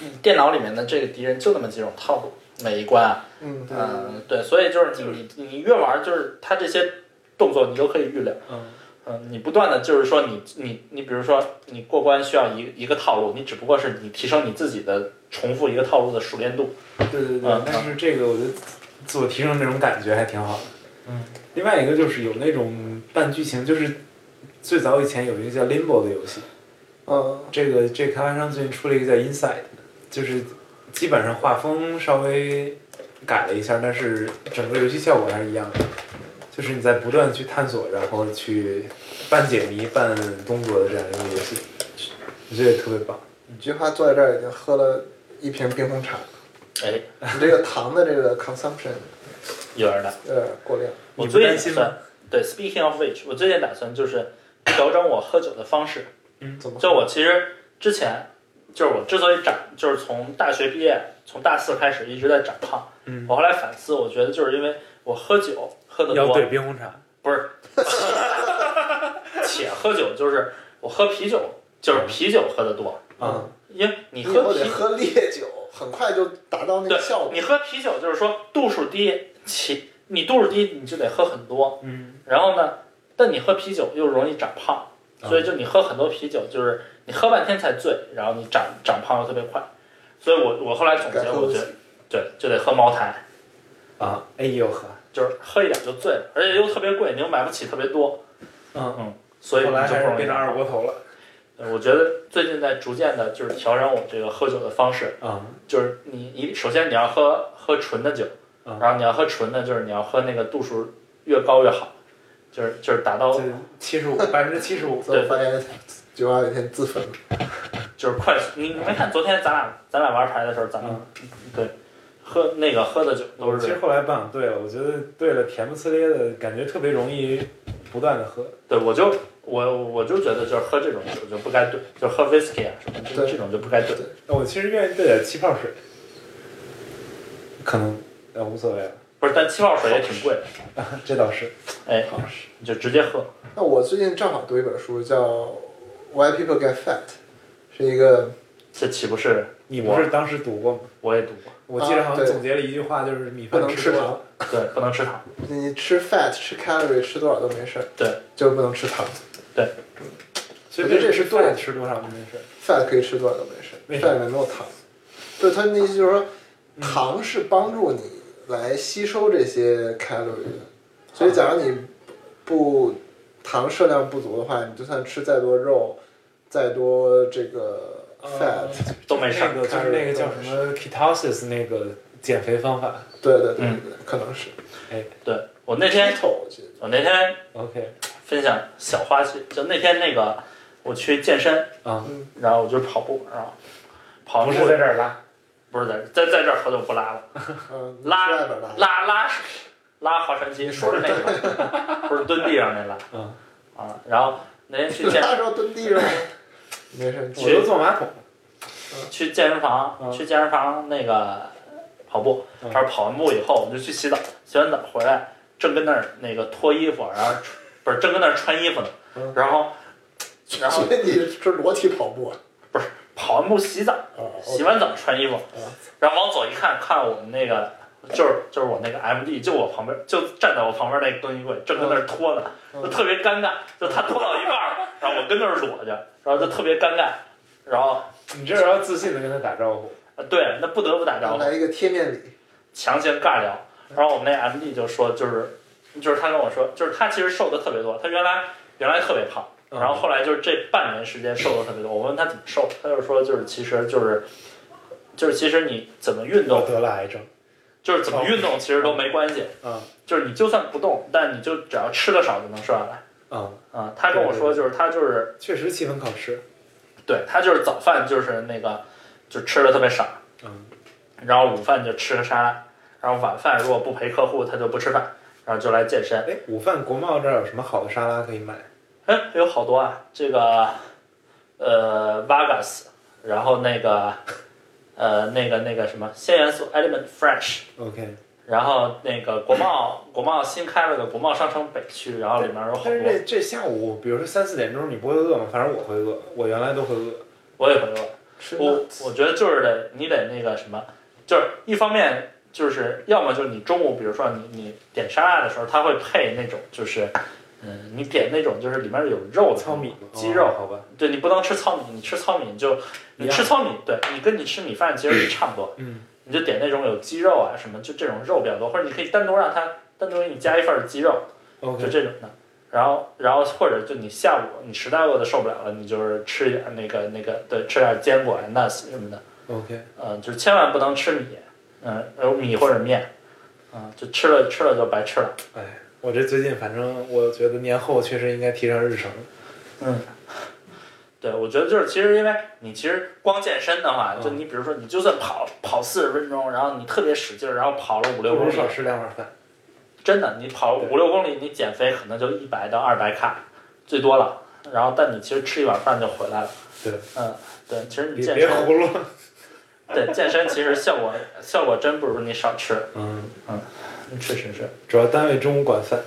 Speaker 3: 你电脑里面的这个敌人就那么几种套路，每一关啊，
Speaker 1: 嗯，对。
Speaker 3: 所以就是你你你越玩，就是他这些动作你都可以预料。
Speaker 2: 嗯
Speaker 3: 嗯，你不断的就是说你你你比如说你过关需要一一个套路，你只不过是你提升你自己的重复一个套路的熟练度。
Speaker 2: 对对对
Speaker 3: 嗯，
Speaker 2: 但是这个我觉得自我提升这种感觉还挺好的。
Speaker 3: 嗯。
Speaker 2: 另外一个就是有那种半剧情，就是最早以前有一个叫 Limbo 的游戏，
Speaker 1: 嗯
Speaker 2: 这个这个开发商最近出了一个叫 Inside，就是基本上画风稍微改了一下，但是整个游戏效果还是一样的。就是你在不断去探索，然后去半解谜、半动作的这样一个游戏，我觉得也特别棒。
Speaker 1: 你菊花坐在这儿已经喝了一瓶冰红茶，
Speaker 3: 哎，
Speaker 1: 你这个糖的这个 consumption
Speaker 3: 有点大。
Speaker 1: 有点过量。
Speaker 3: 我最近打算？对，Speaking of which，我最近打算就是调整我喝酒的方式。
Speaker 1: 嗯怎么？
Speaker 3: 就我其实之前就是我之所以长，就是从大学毕业，从大四开始一直在长胖。
Speaker 2: 嗯
Speaker 3: 我后来反思，我觉得就是因为我喝酒喝的多，
Speaker 2: 冰红茶。
Speaker 3: 不是，且喝酒就是我喝啤酒，就是啤酒喝的多，
Speaker 2: 啊，
Speaker 3: 因为你喝啤，
Speaker 1: 得喝烈酒，很快就达到那个效果。
Speaker 3: 你喝啤酒就是说度数低，起你度数低你就得喝很多，
Speaker 2: 嗯，
Speaker 3: 然后呢，但你喝啤酒又容易长胖，所以就你喝很多啤酒，就是你喝半天才醉，然后你长长胖又特别快，所以我我后来总结，我觉得对就得喝茅台，
Speaker 2: 啊，哎呦呵，
Speaker 3: 就是喝一点就醉了，而且又特别贵，你又买不起特别多，
Speaker 2: 嗯，
Speaker 3: 嗯，所以
Speaker 2: 后来
Speaker 3: 就不容易
Speaker 2: 还是变成
Speaker 3: 长。
Speaker 2: 二锅头了。
Speaker 3: 我觉得最近在逐渐的就是调整我这个喝酒的方式，
Speaker 2: 啊，
Speaker 3: 就是你一首先你要喝喝纯的酒，
Speaker 2: 嗯
Speaker 3: 然后你要喝纯的，就是你要喝那个度数越高越好，就是就是达到
Speaker 2: 这七十五，百分之七十五。
Speaker 1: 所以我发现九二有一天自焚了。
Speaker 3: 就是快速。你你没看昨天咱俩咱俩玩牌的时候，咱们、对喝那个喝的酒都是
Speaker 2: 其实后来不想兑了，我觉得对了甜不呲咧的感觉特别容易不断的喝。
Speaker 3: 对，我就我我就觉得就是喝这种酒就不该兑，就喝 whisky 啊什么这这种就不该兑。
Speaker 2: 我其实愿意兑点气泡水，可能呃无所谓了，
Speaker 3: 不是，但气泡水也挺贵，
Speaker 2: 这倒是。
Speaker 3: 哎，你就直接喝。
Speaker 1: 那我最近正好读一本书，叫《Why People Get Fat》，是一个
Speaker 3: 这岂不是
Speaker 2: 你不是当时读过吗？
Speaker 3: 我也读过？
Speaker 2: 我记得好像总结了一句话，就是米
Speaker 1: 不能吃糖。，
Speaker 3: 对，不能吃糖。
Speaker 1: 你吃 fat 吃 calorie 吃多少都没事儿，
Speaker 3: 对，
Speaker 1: 就是不能吃糖。
Speaker 2: 对所以
Speaker 1: 我觉得这是对的
Speaker 2: 饭吃多少都没事。
Speaker 1: fat 可以吃多少都没事，fat 里面没有糖。对，他的意思就是说，
Speaker 2: 嗯
Speaker 1: 糖是帮助你来吸收这些 calorie 的，所以假如你不糖摄量不足的话，你就算吃再多肉，再多这个 fat，、
Speaker 3: 都没事儿
Speaker 2: 那个就是那个叫什么 ketosis 那个减肥方法。
Speaker 1: 对对对对
Speaker 3: 嗯，
Speaker 1: 可能是。
Speaker 3: 哎对我那天
Speaker 1: 我
Speaker 3: 那天
Speaker 2: OK，
Speaker 3: 分享小花絮，就那天那个我去健身，
Speaker 2: 啊，
Speaker 3: 然后我就跑步，然后跑
Speaker 2: 不是
Speaker 3: 完步
Speaker 2: 在这儿拉。
Speaker 3: 不是在在在这儿喝就不拉了，
Speaker 1: 嗯，
Speaker 3: 拉
Speaker 1: 拉。
Speaker 3: 拉拉拉划船机，说是那个，不是蹲地上那拉
Speaker 2: 嗯，
Speaker 3: 啊。然后那天去健
Speaker 1: 拉着蹲地上，没事。
Speaker 2: 我都坐马桶。
Speaker 3: 去健身房，
Speaker 2: 嗯
Speaker 3: 去健身房那个跑步，
Speaker 2: 嗯
Speaker 3: 然后跑完步以后，我们就去洗澡，洗完澡回来正跟那儿那个脱衣服，然后不是正跟那儿穿衣服呢
Speaker 1: 嗯，
Speaker 3: 然后然后
Speaker 1: 所以你是裸体跑步啊？
Speaker 3: 跑完步洗澡，
Speaker 1: 啊，
Speaker 3: 洗完澡穿衣服
Speaker 1: 嗯，
Speaker 3: 然后往左一看，看我们那个就是就是我那个 MD，就我旁边，就站在我旁边那个更衣柜，正跟那儿脱呢，
Speaker 1: 嗯
Speaker 3: 就特别尴尬，就他脱到一半儿，然后我跟那儿裸着，然后就特别尴尬，然后
Speaker 2: 你这是要自信的跟他打招呼。
Speaker 3: 呃对，那不得不打招呼，
Speaker 1: 来一个贴面礼。
Speaker 3: 强行尬聊，然后我们那 MD 就说就是就是他跟我说，就是他其实瘦的特别多，他原来原来特别胖。然后后来就是这半年时间瘦了特别多，我问他怎么瘦，他就说就是其实就是就是其实你怎么运动，
Speaker 2: 得了癌症。
Speaker 3: 就是怎么运动其实都没关系，
Speaker 2: 嗯
Speaker 3: 就是你就算不动，但你就只要吃的少就能瘦下来。
Speaker 2: 嗯，
Speaker 3: 啊、他跟我说就是他就是
Speaker 2: 确实气氛考试。
Speaker 3: 对他就是早饭就是那个就吃的特别少，
Speaker 2: 嗯，
Speaker 3: 然后午饭就吃个沙拉，然后晚饭如果不陪客户他就不吃饭，然后就来健身。
Speaker 2: 哎，午饭国贸这儿有什么好的沙拉可以买？
Speaker 3: 哎，有好多啊，这个呃 Vargas，然后那个呃那个那个什么鲜元素 Element
Speaker 2: Fresh，OK，
Speaker 3: 然后那个国贸国贸新开了个国贸商城北区，然后里面有好多，
Speaker 2: 但是这这下午，比如说三四点钟，你不会饿吗？反正我会饿，我原来都会饿。
Speaker 3: 我也会饿。我我觉得就是得你得那个什么，就是一方面就是要么就是你中午，比如说你你点沙拉的时候，它会配那种就是，嗯，你点那种就是里面有肉的
Speaker 2: 糙米
Speaker 3: 鸡肉，
Speaker 2: 哦好吧？
Speaker 3: 对你不能吃糙米，你吃糙米你就你吃糙米，对你跟你吃米饭其实是差不多，
Speaker 2: 嗯，
Speaker 3: 你就点那种有鸡肉啊什么，就这种肉比较多，或者你可以单独让它单独给你加一份儿鸡肉，就这种的。然后，然后或者就你下午你实在饿的受不了了，你就是吃一点那个那个对，吃点坚果啊、nuts 什么的。
Speaker 2: OK，
Speaker 3: 嗯，就是千万不能吃米，嗯，有米或者面，嗯，就吃了吃了就白吃了。
Speaker 2: 哎，我这最近反正我觉得年后确实应该提上日程。
Speaker 3: 嗯，对，我觉得就是其实因为你其实光健身的话，
Speaker 2: 嗯
Speaker 3: 就你比如说你就算跑跑四十分钟，然后你特别使劲儿，然后跑了五六公里，
Speaker 2: 少吃两碗饭。
Speaker 3: 真的你跑五六公里，你减肥可能就一百到二百卡，最多了。然后但你其实吃一碗饭就回来了。
Speaker 2: 对，
Speaker 3: 嗯，对，其实你
Speaker 2: 别别
Speaker 3: 健身，
Speaker 2: 胡乱。
Speaker 3: 对健身其实效果效果真不如你少吃，
Speaker 2: 嗯嗯，
Speaker 3: 确实是。
Speaker 2: 主要单位中午管饭。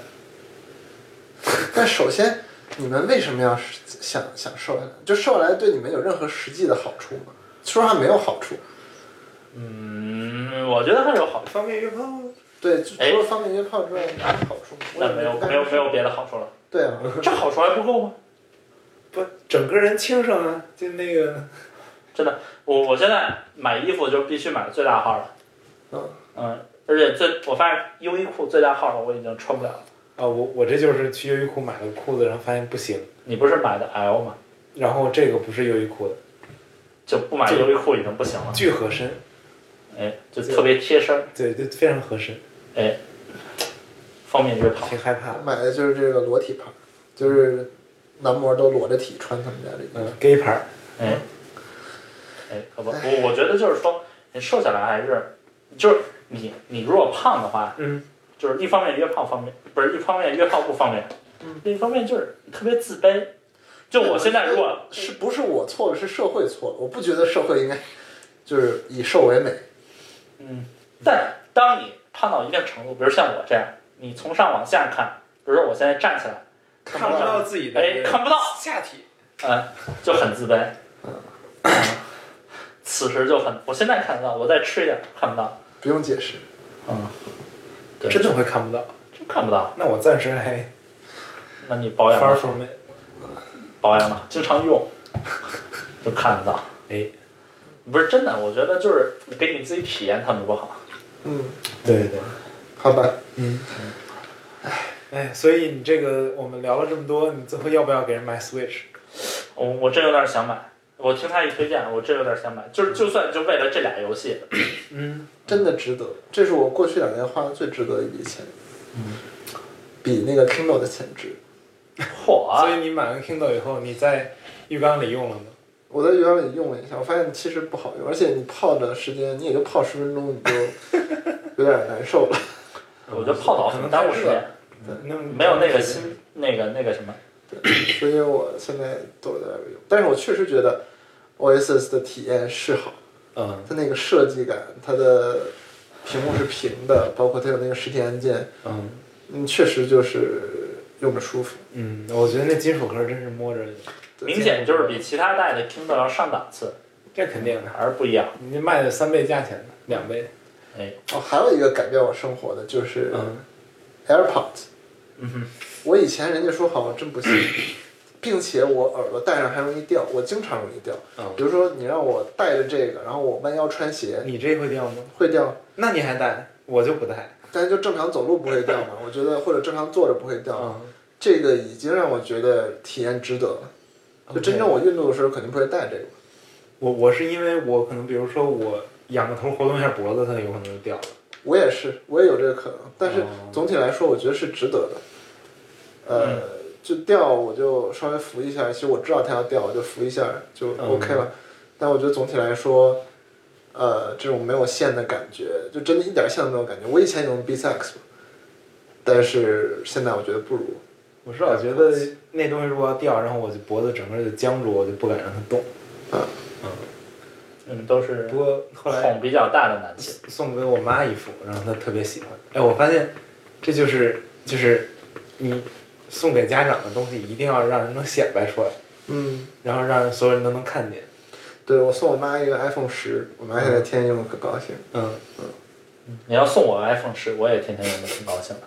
Speaker 1: 但首先，你们为什么要想想瘦下来？就瘦下来对你们有任何实际的好处吗？说实话，没有好处。
Speaker 3: 嗯，我觉得还是有好处。
Speaker 2: 方便约炮。
Speaker 1: 对，除了方便约炮之外，哪有好处。
Speaker 3: 那没有没有没有别的好处了，
Speaker 1: 对啊，
Speaker 3: 这好处还不够吗？
Speaker 2: 不，整个人轻省啊，就那个。
Speaker 3: 真的我我现在买衣服就必须买最大号的，
Speaker 1: 嗯
Speaker 3: 嗯，而且最我发现优衣库最大号的我已经穿不了了。
Speaker 2: 啊，我我这就是去优衣库买了裤子，然后发现不行，
Speaker 3: 你不是买的 L 吗？
Speaker 2: 然后这个不是优衣库的，
Speaker 3: 就不买优衣库已经不行了，
Speaker 2: 巨合身，
Speaker 3: 哎，就特别贴身儿，
Speaker 2: 对就，非常合身，哎
Speaker 3: 方便约炮。
Speaker 2: 挺害怕的。
Speaker 1: 买的就是这个裸体牌，就是男模都裸着体穿他们家这个。
Speaker 2: 嗯，gay 牌儿，
Speaker 3: 哎，哎，可不，我我觉得就是说，你瘦下来还是，就是你你如果胖的话，
Speaker 2: 嗯，
Speaker 3: 就是一方面约炮方便，不是一方面约炮不方便，
Speaker 1: 嗯，
Speaker 3: 另一方面就是特别自卑。就我现在如果
Speaker 1: 是不是我错了，是社会错了。我不觉得社会应该就是以瘦为美。
Speaker 3: 嗯，但当你胖到一定程度，比如像我这样，你从上往下看，比如说我现在站起来，
Speaker 2: 看不到自己的
Speaker 3: 哎，看不到，
Speaker 2: 下体，
Speaker 3: 嗯，就很自卑。嗯，此时就很，我现在看得到，我再吃一点看不到。
Speaker 1: 不用解释。
Speaker 3: 嗯，对，
Speaker 2: 真的会看不到。
Speaker 3: 真看不到。
Speaker 2: 那我暂时还
Speaker 3: 那你保养
Speaker 2: far from it。
Speaker 3: 保养呢？经常用，就看得到。
Speaker 2: 哎，
Speaker 3: 不是真的，我觉得就是给你自己体验他们不好。
Speaker 1: 嗯，
Speaker 2: 对对对，
Speaker 1: 好吧。
Speaker 2: 嗯，哎，所以你这个我们聊了这么多，你最后要不要给人买 Switch？
Speaker 3: 我我真有点想买，我听他一推荐，我真有点想买。就是就算就为了这俩游戏，
Speaker 2: 嗯，
Speaker 1: 真的值得，这是我过去两年花的最值得的一笔钱。嗯，比那个 Kindle 的钱值。
Speaker 3: 嚯！
Speaker 2: 所以你买完 Kindle 以后，你在浴缸里用了吗？
Speaker 1: 我在浴缸里用了一下，我发现其实不好用，而且你泡的时间你也就泡十分钟，你就 有点难受了。
Speaker 3: 我觉得泡澡可能耽误时间，
Speaker 2: 那
Speaker 3: 没有那个新那个那个什么。
Speaker 1: 对所以我现在都在用，但是我确实觉得 Oasis 的体验是好，
Speaker 2: 嗯
Speaker 1: 它那个设计感，它的屏幕是平的，包括它有那个实体按键，
Speaker 2: 嗯
Speaker 1: 嗯，确实就是用着舒服。
Speaker 2: 嗯，我觉得那金属壳真是摸着，
Speaker 3: 明显就是比其他代的 Kindle 要上档次，
Speaker 2: 这肯定的，
Speaker 3: 还是不一样。
Speaker 2: 你卖的三倍价钱的，两倍，
Speaker 3: 哎，
Speaker 1: 哦，还有一个改变我生活的就是
Speaker 2: 嗯
Speaker 1: AirPods。
Speaker 3: 嗯哼，
Speaker 1: 我以前人家说好，我真不信，并且我耳朵戴上还容易掉，我经常容易掉。
Speaker 2: 嗯
Speaker 1: 比如说你让我戴着这个，然后我弯腰穿鞋
Speaker 2: 你这会掉吗？
Speaker 1: 会掉，
Speaker 2: 那你还戴？我就不戴。
Speaker 1: 但是就正常走路不会掉嘛。我觉得或者正常坐着不会掉，
Speaker 2: 嗯，
Speaker 1: 这个已经让我觉得体验值得了。就真正我运动的时候肯定不会戴这个。
Speaker 2: 我我是因为我可能比如说我仰个头活动一下脖子，它有可能就掉了。
Speaker 1: 我也是，我也有这个可能，但是
Speaker 2: 哦
Speaker 1: 总体来说，我觉得是值得的。呃，就掉我就稍微扶一下，其实我知道它要掉，我就扶一下就
Speaker 2: 嗯
Speaker 1: OK 了。但我觉得总体来说，呃，这种没有线的感觉，就真的一点线都没有感觉。我以前用 Beats X 嘛，但是现在我觉得不如。
Speaker 2: 我是老觉得那东西如果要掉，然后我就脖子整个就僵住，我就不敢让它动。
Speaker 3: 嗯，都是
Speaker 2: 不过后来
Speaker 3: 孔比较大的男性。
Speaker 2: 送给我妈一副，然后她特别喜欢。哎，我发现这就是就是你送给家长的东西，一定要让人能显摆出来，
Speaker 1: 嗯，
Speaker 2: 然后让所有人都能看见。
Speaker 1: 对我送我妈一个 iPhone 十，我妈现在天天用的可高兴。
Speaker 2: 嗯嗯，
Speaker 3: 你要送我 iPhone 十，我也天天用的挺高兴的。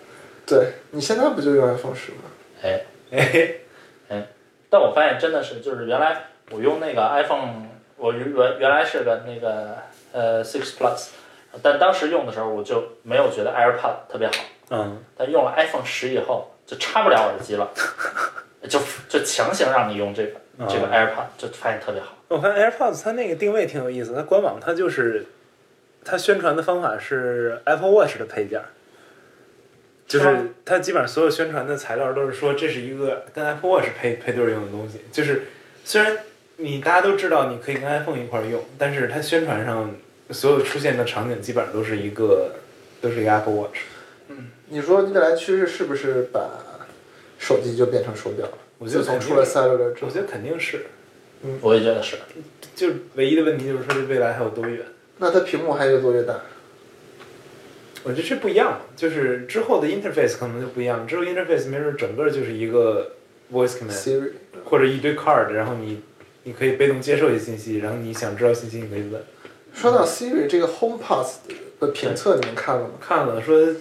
Speaker 1: 对你现在不就用 iPhone 十吗？
Speaker 3: 哎，
Speaker 2: 哎，
Speaker 3: 但我发现真的是，就是原来我用那个 iPhone，我原原原来是个那个呃 Six Plus，但当时用的时候我就没有觉得 AirPod 特别好，
Speaker 2: 嗯，
Speaker 3: 但用了 iPhone 十以后就插不了耳机了，就就强行让你用这个这个
Speaker 2: 哦
Speaker 3: AirPod，就发现特别好。
Speaker 2: 我看 AirPods 它那个定位挺有意思，它官网它就是它宣传的方法是 Apple Watch 的配件儿，就是它基本上所有宣传的材料都是说这是一个跟 Apple Watch 配配对用的东西。就是虽然你大家都知道你可以跟 iPhone 一块儿用，但是它宣传上所有出现的场景基本上都是一个都是一个 Apple Watch。
Speaker 1: 你说未来趋势是不是把手机就变成手表了？
Speaker 2: 我觉得肯定
Speaker 1: 自从出了 cellular 之后，
Speaker 2: 我觉得肯定是，嗯
Speaker 3: 我也觉得是。
Speaker 2: 就唯一的问题就是说这未来还有多远。
Speaker 1: 那它屏幕还越做越大。
Speaker 2: 我觉得这不一样，就是之后的 interface 可能就不一样。之后 interface 没准整个就是一个 voice command，或者一堆 card，然后你你可以被动接受一些信息，然后你想知道信息你可以问。
Speaker 1: 说到 Siri 这个 HomePod 的评测，你们看了吗？
Speaker 2: 看了说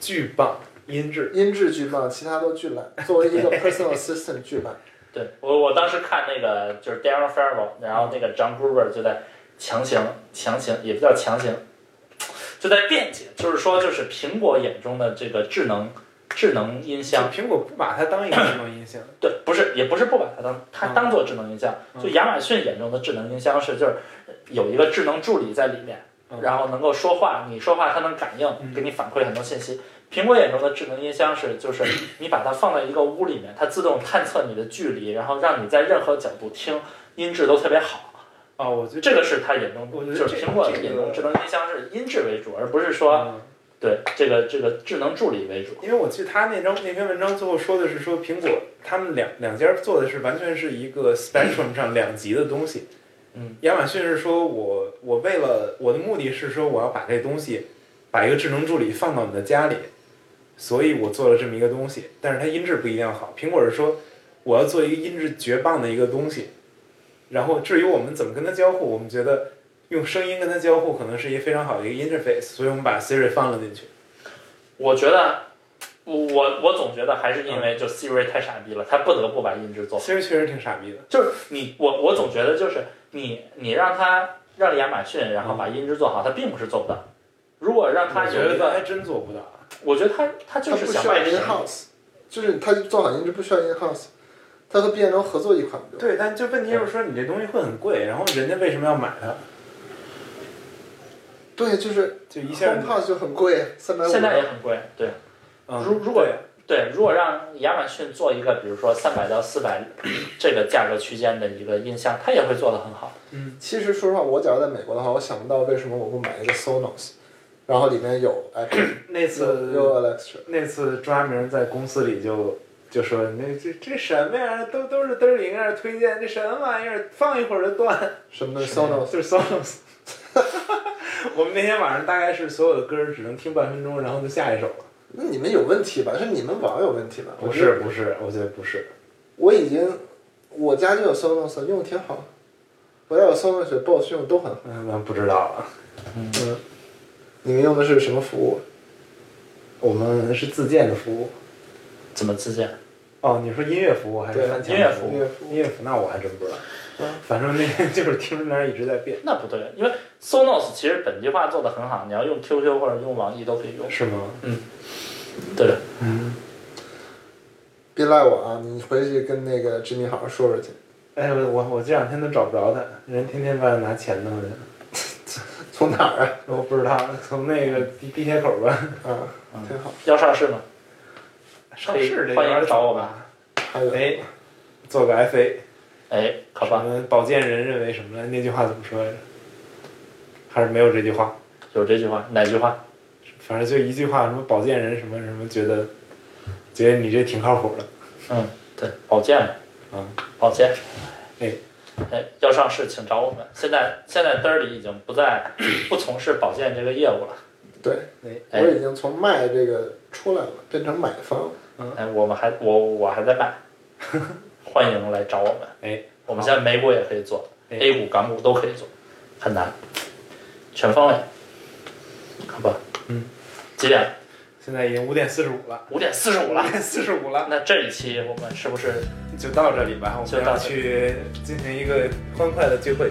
Speaker 2: 巨棒，音质。
Speaker 1: 音质巨棒，其他都巨烂。作为一个 personal assistant 巨烂。
Speaker 3: 对我，我当时看那个就是 Darren Farrell，然后那个 John Gruber 就在强行强行，也不叫强行，就在辩解，就是说，就是苹果眼中的这个智能智能音箱，
Speaker 2: 苹果不把它当一个智能音箱，
Speaker 3: 对，不是也不是不把它当它
Speaker 2: 嗯
Speaker 3: 当做智能音箱，
Speaker 2: 嗯
Speaker 3: 就亚马逊眼中的智能音箱是就是有一个智能助理在里面，
Speaker 2: 嗯
Speaker 3: 然后能够说话，你说话它能感应，
Speaker 2: 嗯
Speaker 3: 给你反馈很多信息。苹果眼中的智能音箱是，就是 你把它放在一个屋里面，它自动探测你的距离，然后让你在任何角度听，音质都特别好。
Speaker 2: 哦，我觉得
Speaker 3: 这个是它眼中，就是苹果
Speaker 2: 这个
Speaker 3: 眼中智能音箱是音质为主，而不是说
Speaker 2: 嗯
Speaker 3: 对这个这个智能助理为主。
Speaker 2: 因为我记得他那张那篇文章最后说的是说苹果他们两两家做的是完全是一个 spectrum 上两极的东西。
Speaker 3: 嗯，
Speaker 2: 亚马逊是说我我为了我的目的是说我要把这东西把一个智能助理放到你的家里，所以我做了这么一个东西，但是它音质不一定好。苹果是说我要做一个音质绝棒的一个东西，然后至于我们怎么跟它交互，我们觉得用声音跟它交互可能是一个非常好的一个 interface，所以我们把 Siri 放了进去。
Speaker 3: 我觉得，我我我总觉得还是因为就 Siri 太傻逼了，他不得不把音质做好。
Speaker 2: Siri 确实挺傻逼的。
Speaker 3: 就是你我我总觉得就是你你让他让亚马逊然后把音质做好，他并不是做不到。如果让他有一个，
Speaker 2: 觉得他还真做不到。
Speaker 3: 我觉得他他就是
Speaker 1: 它不需要
Speaker 3: 想卖便
Speaker 1: in。house，就是他做好音质不需要 in house，他和 B N 合作一款不就？
Speaker 2: 对，但就问题就是说你这东西会很贵，然后人家为什么要买它？
Speaker 1: 对，就是
Speaker 2: 就一下
Speaker 1: HomePod 就很贵，三百五。
Speaker 3: 现在也很贵，对
Speaker 2: 嗯
Speaker 3: 如如果
Speaker 2: 对
Speaker 3: 对。如果让亚马逊做一个，比如说三百到四百这个价格区间的一个音箱，它也会做得很好。
Speaker 1: 嗯其实说实话，我假如在美国的话，我想不到为什么我不买一个 Sonos，然后里面有 iPad，
Speaker 2: 那次
Speaker 1: 有 Alexa。
Speaker 2: 那次抓明在公司里就就说那这这什么呀？都都是嘚儿里那推荐，这什么玩意儿？放一会儿就断。
Speaker 1: 什么的 Sonos，
Speaker 2: 就是 Sonos。我们那天晚上大概是所有的歌只能听半分钟，然后就下一首了。
Speaker 1: 那你们有问题吧？是你们网有问题吧？
Speaker 2: 不是不是，我觉得不是。
Speaker 1: 我已经，我家就有 Sonos，用的挺好。我家有 Sonos、Boss 用的都很好。
Speaker 2: 嗯，那不知道了。
Speaker 1: 嗯，你们用的是什么服务？
Speaker 2: 我们是自建的服务。
Speaker 3: 怎么自建？
Speaker 2: 哦，你说音乐服务还是
Speaker 1: 对
Speaker 2: 翻墙
Speaker 3: 服务
Speaker 1: 音乐服务
Speaker 2: 音乐服务那我还真不知道。
Speaker 1: 嗯
Speaker 2: 反正那个就是听着那儿一直在变，
Speaker 3: 那不对，因为 Sonos 其实本地化做的很好，你要用 QQ 或者用网易都可以用。
Speaker 2: 是吗？
Speaker 3: 嗯对，
Speaker 2: 嗯。
Speaker 1: 别赖我啊！你回去跟那个知名好好说说去。
Speaker 2: 哎，我我我这两天都找不着他，人天天外头拿钱呢，
Speaker 1: 从哪儿啊？
Speaker 2: 我不知道，从那个地地铁口吧。
Speaker 1: 啊，
Speaker 3: 嗯
Speaker 1: 挺好。
Speaker 3: 要上市吗？
Speaker 2: 上市这
Speaker 3: 欢迎
Speaker 2: 有点
Speaker 3: 找我
Speaker 2: 吧。
Speaker 1: 还有，
Speaker 2: 哎，做个 FA，
Speaker 3: 哎，可
Speaker 2: 什
Speaker 3: 棒，
Speaker 2: 么保健人认为什么来？那句话怎么说来着？还是没有这句话？
Speaker 3: 有这句话，哪句话？
Speaker 2: 反正就一句话，什么保健人什么什么，觉得觉得你这挺靠谱的。
Speaker 3: 嗯，对，保健嘛，
Speaker 2: 嗯，
Speaker 3: 保健。
Speaker 2: 哎，
Speaker 3: 哎，要上市请找我们。现在现在嘚儿里已经不再 不从事保健这个业务了。
Speaker 1: 对，
Speaker 3: 哎
Speaker 1: 我已经从卖这个出来了，变成买方。
Speaker 3: 哎，我们还我我还在卖，欢迎来找我们。
Speaker 2: 哎，
Speaker 3: 我们现在美股也可以做
Speaker 2: 哎
Speaker 3: ，A 股、港股都可以做，很难，全方位，好吧？
Speaker 2: 嗯，
Speaker 3: 几点？
Speaker 2: 现在已经五点四十五了，
Speaker 3: 五点四十五了。
Speaker 2: 五点四十五了，
Speaker 3: 那这一期我们是不是
Speaker 2: 就到这里吧。我们要
Speaker 3: 就到这里
Speaker 2: 去进行一个欢快的聚会。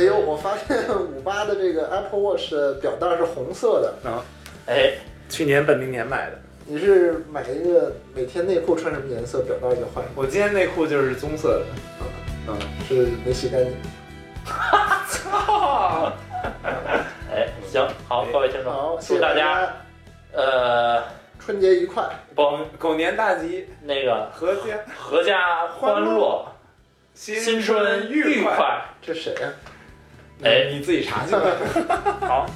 Speaker 3: 哎
Speaker 1: 哎呦，我发现五八的这个 Apple Watch 的表带是红色的。
Speaker 3: 哎
Speaker 2: 去年本命年买的，
Speaker 1: 你是买一个每天内裤穿什么颜色，表带就换？
Speaker 2: 我今天内裤就是棕色的。嗯，
Speaker 1: 是没洗干净。
Speaker 2: 哈操！
Speaker 3: 哎，行，好，各位听众，
Speaker 1: 好，谢谢
Speaker 3: 祝大
Speaker 1: 家
Speaker 3: 家呃
Speaker 1: 春节愉快。
Speaker 3: 不
Speaker 2: 狗年大吉，
Speaker 3: 那个
Speaker 2: 阖家
Speaker 3: 阖家欢乐，新春愉
Speaker 2: 快。
Speaker 3: 快。
Speaker 1: 这谁呀、
Speaker 3: 哎
Speaker 2: 你自己查去吧。
Speaker 3: 好，